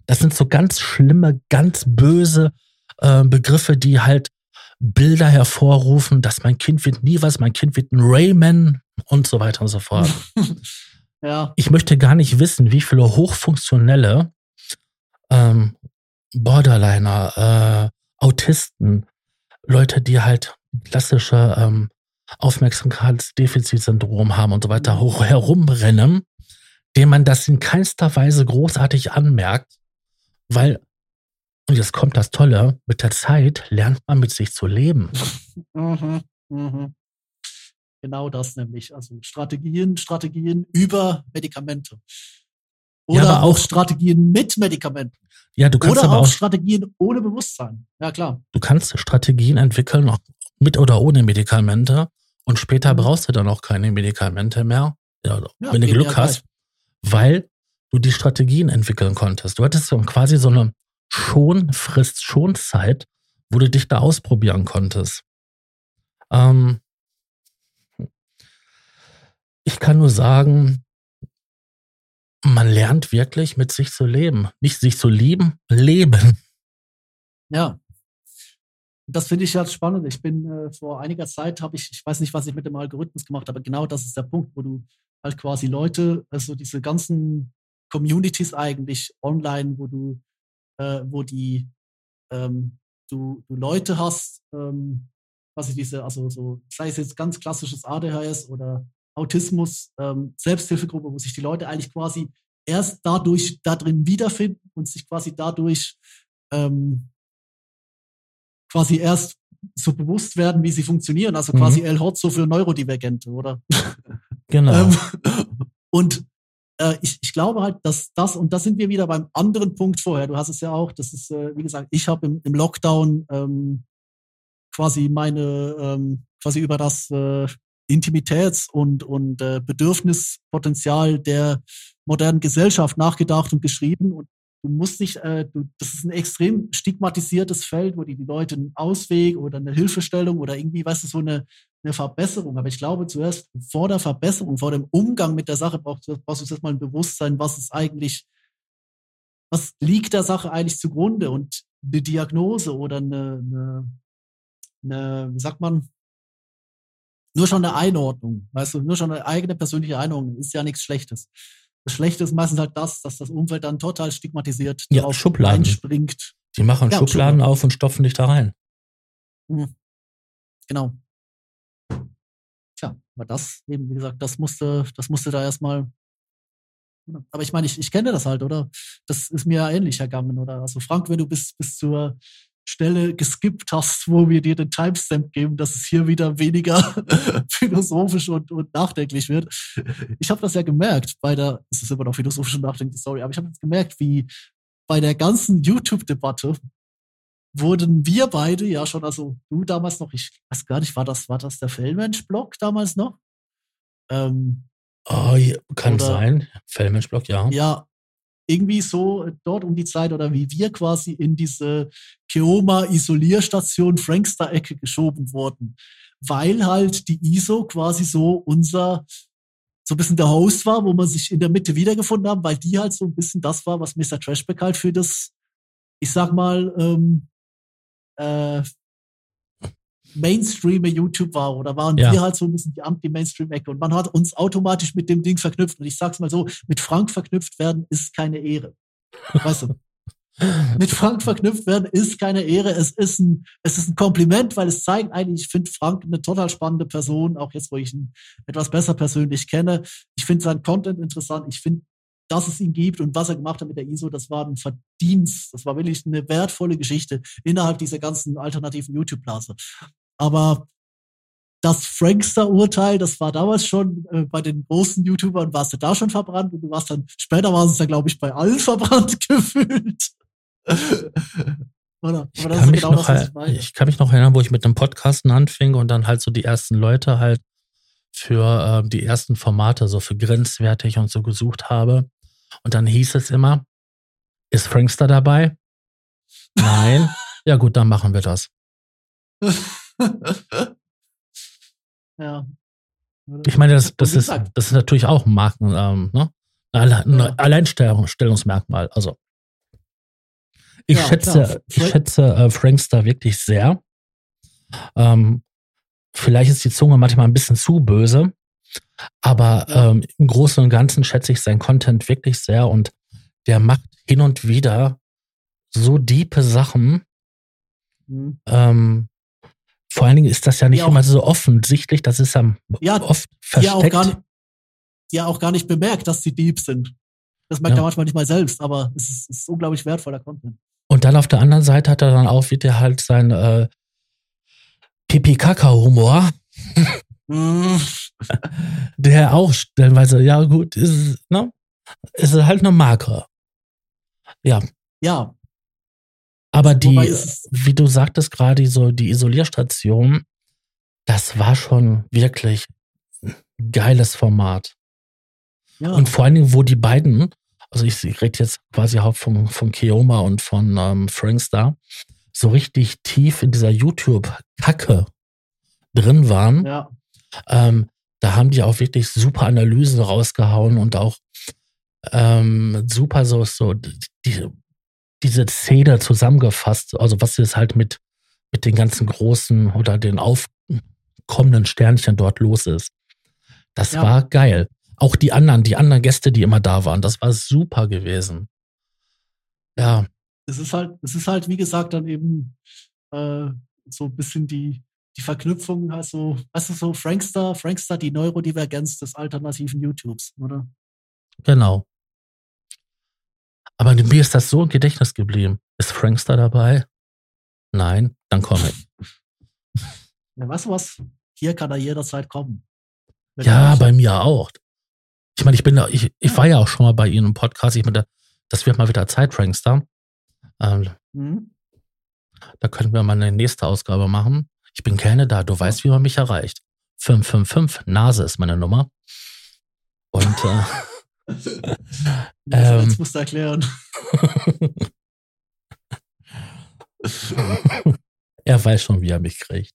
C: Das sind so ganz schlimme, ganz böse äh, Begriffe, die halt Bilder hervorrufen, dass mein Kind wird nie was, mein Kind wird ein Rayman und so weiter und so fort. ja. Ich möchte gar nicht wissen, wie viele hochfunktionelle ähm, Borderliner, äh, Autisten, Leute, die halt klassische ähm, Aufmerksamkeitsdefizitsyndrom haben und so weiter hoch herumrennen, dem man das in keinster Weise großartig anmerkt, weil, und jetzt kommt das Tolle, mit der Zeit lernt man mit sich zu leben.
B: Mhm, mhm. Genau das nämlich. Also Strategien, Strategien über Medikamente. Oder ja, auch Strategien mit Medikamenten.
C: Ja, du kannst
B: Oder
C: aber
B: auch Strategien ohne Bewusstsein. Ja, klar.
C: Du kannst Strategien entwickeln, mit oder ohne Medikamente. Und später mhm. brauchst du dann auch keine Medikamente mehr, ja, ja, wenn du Glück hast, weil du die Strategien entwickeln konntest. Du hattest so quasi so eine Schonfrist, Schonzeit, wo du dich da ausprobieren konntest. Ähm, ich kann nur sagen, man lernt wirklich mit sich zu leben. Nicht sich zu lieben, leben.
B: Ja. Das finde ich halt spannend. Ich bin äh, vor einiger Zeit habe ich, ich weiß nicht, was ich mit dem Algorithmus gemacht habe, genau das ist der Punkt, wo du halt quasi Leute, also diese ganzen Communities eigentlich online, wo du, äh, wo die, ähm, du, du Leute hast, ähm, was ich diese, also so, sei es jetzt ganz klassisches ADHS oder Autismus, ähm, Selbsthilfegruppe, wo sich die Leute eigentlich quasi erst dadurch da drin wiederfinden und sich quasi dadurch ähm, quasi erst so bewusst werden, wie sie funktionieren. Also mhm. quasi El Hotzo für Neurodivergente, oder?
C: Genau. ähm,
B: und äh, ich, ich glaube halt, dass das, und da sind wir wieder beim anderen Punkt vorher, du hast es ja auch, das ist, äh, wie gesagt, ich habe im, im Lockdown ähm, quasi meine, ähm, quasi über das äh, Intimitäts- und, und äh, Bedürfnispotenzial der modernen Gesellschaft nachgedacht und geschrieben. Und du musst nicht, äh, du, das ist ein extrem stigmatisiertes Feld, wo die, die Leute einen Ausweg oder eine Hilfestellung oder irgendwie, weißt du, so eine, eine Verbesserung. Aber ich glaube, zuerst vor der Verbesserung, vor dem Umgang mit der Sache brauchst, brauchst du erst mal ein Bewusstsein, was ist eigentlich, was liegt der Sache eigentlich zugrunde und eine Diagnose oder eine, eine, eine wie sagt man, nur schon eine Einordnung, weißt du, nur schon eine eigene persönliche Einordnung ist ja nichts Schlechtes. Das Schlechte ist meistens halt das, dass das Umfeld dann total stigmatisiert
C: ja, Schubladen.
B: einspringt.
C: Die machen ja, Schubladen auf und stopfen dich da rein.
B: Mhm. Genau. Tja, aber das, eben, wie gesagt, das musste, das musste da erstmal. Aber ich meine, ich, ich kenne das halt, oder? Das ist mir ja ähnlich ergangen, oder? Also Frank, wenn du bis, bis zur Stelle geskippt hast, wo wir dir den Timestamp geben, dass es hier wieder weniger philosophisch und, und nachdenklich wird. Ich habe das ja gemerkt bei der, es ist immer noch philosophisch und nachdenklich, sorry, aber ich habe jetzt gemerkt, wie bei der ganzen YouTube-Debatte wurden wir beide ja schon, also du damals noch, ich weiß gar nicht, war das, war das der Fellmensch-Blog damals noch? Ähm,
C: oh, kann sein. Fellmensch-Blog, ja.
B: Ja, irgendwie so dort um die Zeit oder wie wir quasi in diese Keoma-Isolierstation Frankster-Ecke geschoben wurden. Weil halt die ISO quasi so unser, so ein bisschen der Host war, wo man sich in der Mitte wiedergefunden haben, weil die halt so ein bisschen das war, was Mr. Trashback halt für das, ich sag mal, ähm, äh, Mainstream YouTube war oder waren ja. wir halt so ein bisschen die Anti-Mainstream-Ecke und man hat uns automatisch mit dem Ding verknüpft und ich sag's mal so, mit Frank verknüpft werden ist keine Ehre. Weißt du? mit Frank verknüpft werden ist keine Ehre. Es ist ein, es ist ein Kompliment, weil es zeigt eigentlich, ich finde Frank eine total spannende Person, auch jetzt, wo ich ihn etwas besser persönlich kenne. Ich finde seinen Content interessant. Ich finde dass es ihn gibt und was er gemacht hat mit der ISO, das war ein Verdienst. Das war wirklich eine wertvolle Geschichte innerhalb dieser ganzen alternativen YouTube-Blase. Aber das Frankster-Urteil, das war damals schon äh, bei den großen YouTubern, warst du da schon verbrannt und du warst dann, später war es dann, glaube ich, bei allen verbrannt gefühlt.
C: Oder? Ich kann, genau noch, das, ich, ich kann mich noch erinnern, wo ich mit einem Podcasten anfing und dann halt so die ersten Leute halt für äh, die ersten Formate so für grenzwertig und so gesucht habe. Und dann hieß es immer, ist Frankster dabei? Nein. ja gut, dann machen wir das.
B: ja.
C: Ich meine, das, das, ist, das ist natürlich auch ein Marken, ähm, ne? ein Alleinstellungsmerkmal. Also ich ja, schätze, ich schätze äh, Frankster wirklich sehr. Ähm, vielleicht ist die Zunge manchmal ein bisschen zu böse, aber ähm, im Großen und Ganzen schätze ich seinen Content wirklich sehr und der macht hin und wieder so diepe Sachen. Mhm. Ähm, vor allen Dingen ist das ja nicht ja immer so offensichtlich, das ist ja, ja oft versteckt.
B: Ja auch, gar nicht, ja auch gar nicht bemerkt, dass sie deep sind. Das merkt ja. er manchmal nicht mal selbst, aber es ist, es ist unglaublich wertvoller Content.
C: Und dann auf der anderen Seite hat er dann auch wieder halt sein äh, Pipi-Kaka-Humor. Mhm. der auch stellenweise, ja gut, ist, ne? ist halt eine Marke. Ja.
B: Ja.
C: Aber die, wie du sagtest gerade, so die Isolierstation, das war schon wirklich ein geiles Format. Ja. Und vor allen Dingen, wo die beiden, also ich, rede jetzt quasi auch von, von Keoma und von ähm, Frankstar, so richtig tief in dieser YouTube-Kacke drin waren. Ja. Ähm, da haben die auch wirklich super Analysen rausgehauen und auch ähm, super so, so die, diese Szene zusammengefasst, also was jetzt halt mit, mit den ganzen großen oder den aufkommenden Sternchen dort los ist. Das ja. war geil. Auch die anderen, die anderen Gäste, die immer da waren, das war super gewesen. Ja.
B: Es ist halt, es ist halt, wie gesagt, dann eben äh, so ein bisschen die, die Verknüpfung, also, weißt du, so Frankster, Frankster, die Neurodivergenz des alternativen YouTubes, oder?
C: Genau. Aber mir ist das so im Gedächtnis geblieben. Ist Frankster dabei? Nein, dann komme ich.
B: Ja, weißt du was? Hier kann er jederzeit kommen.
C: Ja, bei mir auch. Ich meine, ich bin da, ich, ich war ja auch schon mal bei Ihnen im Podcast. Ich meine, das wird mal wieder Zeit, Frankster. Ähm, mhm. Da können wir mal eine nächste Ausgabe machen. Ich bin gerne da, du weißt, wie man mich erreicht. 555, Nase ist meine Nummer. Und äh,
B: ähm, Jetzt musst du erklären.
C: er weiß schon, wie er mich kriegt.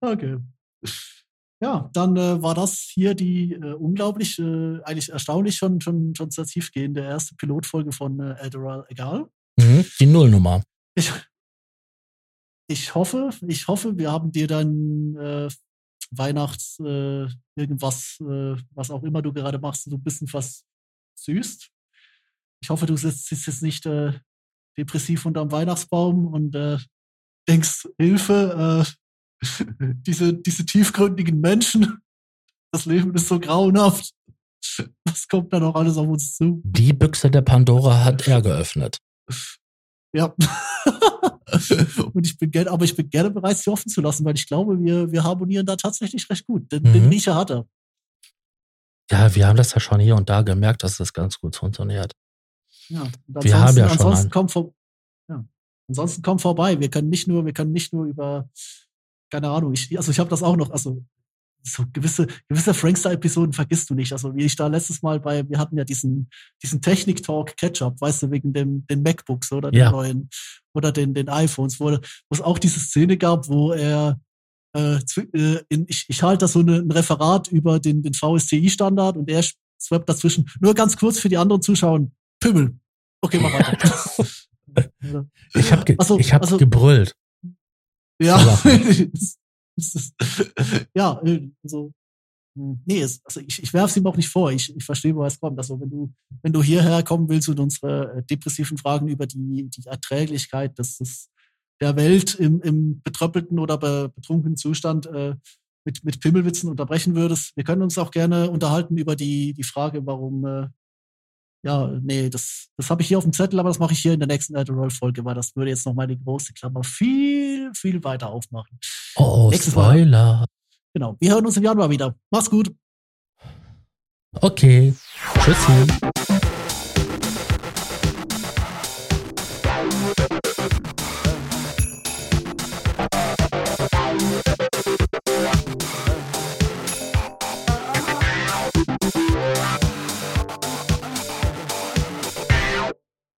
B: Okay. Ja, dann äh, war das hier die äh, unglaublich, äh, eigentlich erstaunlich schon, schon, schon sehr tiefgehende erste Pilotfolge von äh, Eldorado Egal.
C: Mhm, die Nullnummer.
B: Ich, ich hoffe, ich hoffe, wir haben dir dann äh, Weihnachts äh, irgendwas, äh, was auch immer du gerade machst, so ein bisschen was süßt. Ich hoffe, du sitzt, sitzt jetzt nicht äh, depressiv unterm Weihnachtsbaum und äh, denkst, Hilfe, äh, diese, diese tiefgründigen Menschen, das Leben ist so grauenhaft. Was kommt da noch alles auf uns zu?
C: Die Büchse der Pandora hat er geöffnet.
B: Ja. und ich bin gerne, aber ich bin gerne bereit, sie offen zu lassen, weil ich glaube, wir, wir harmonieren da tatsächlich recht gut. Den, mhm. den Riecher hat er.
C: Ja, wir haben das ja schon hier und da gemerkt, dass das ganz gut funktioniert.
B: Ja, wir haben ja schon ansonsten kommt, vor, ja, ansonsten kommt vorbei. Wir können nicht nur, wir können nicht nur über, keine Ahnung, ich, also ich habe das auch noch, also so gewisse, gewisse Frankster-Episoden vergisst du nicht. Also wie ich da letztes Mal bei, wir hatten ja diesen, diesen Technik-Talk Catch-up, weißt du, wegen dem, den MacBooks oder ja. den neuen, oder den, den iPhones, wo, wo es auch diese Szene gab, wo er, äh, äh in, ich, ich halte da so eine, ein Referat über den, den VSTI-Standard und er swappt dazwischen. Nur ganz kurz für die anderen Zuschauer. Pimmel. Okay, mach weiter.
C: ich habe ge also, ich hab also, gebrüllt.
B: Ja, ja, also, nee, es, also ich, ich werfe es ihm auch nicht vor. Ich, ich verstehe, woher es kommt. Also wenn du, wenn du hierher kommen willst und unsere äh, depressiven Fragen über die, die Erträglichkeit des, des, der Welt im, im betröppelten oder be, betrunkenen Zustand äh, mit, mit Pimmelwitzen unterbrechen würdest, wir können uns auch gerne unterhalten über die, die Frage, warum, äh, ja, nee, das, das habe ich hier auf dem Zettel, aber das mache ich hier in der nächsten Roll-Folge, weil das würde jetzt nochmal die große Klammer viel, viel weiter aufmachen.
C: Oh, Nächstes Spoiler. Mal.
B: Genau. Wir hören uns im Januar wieder. Mach's gut.
C: Okay. Tschüssi.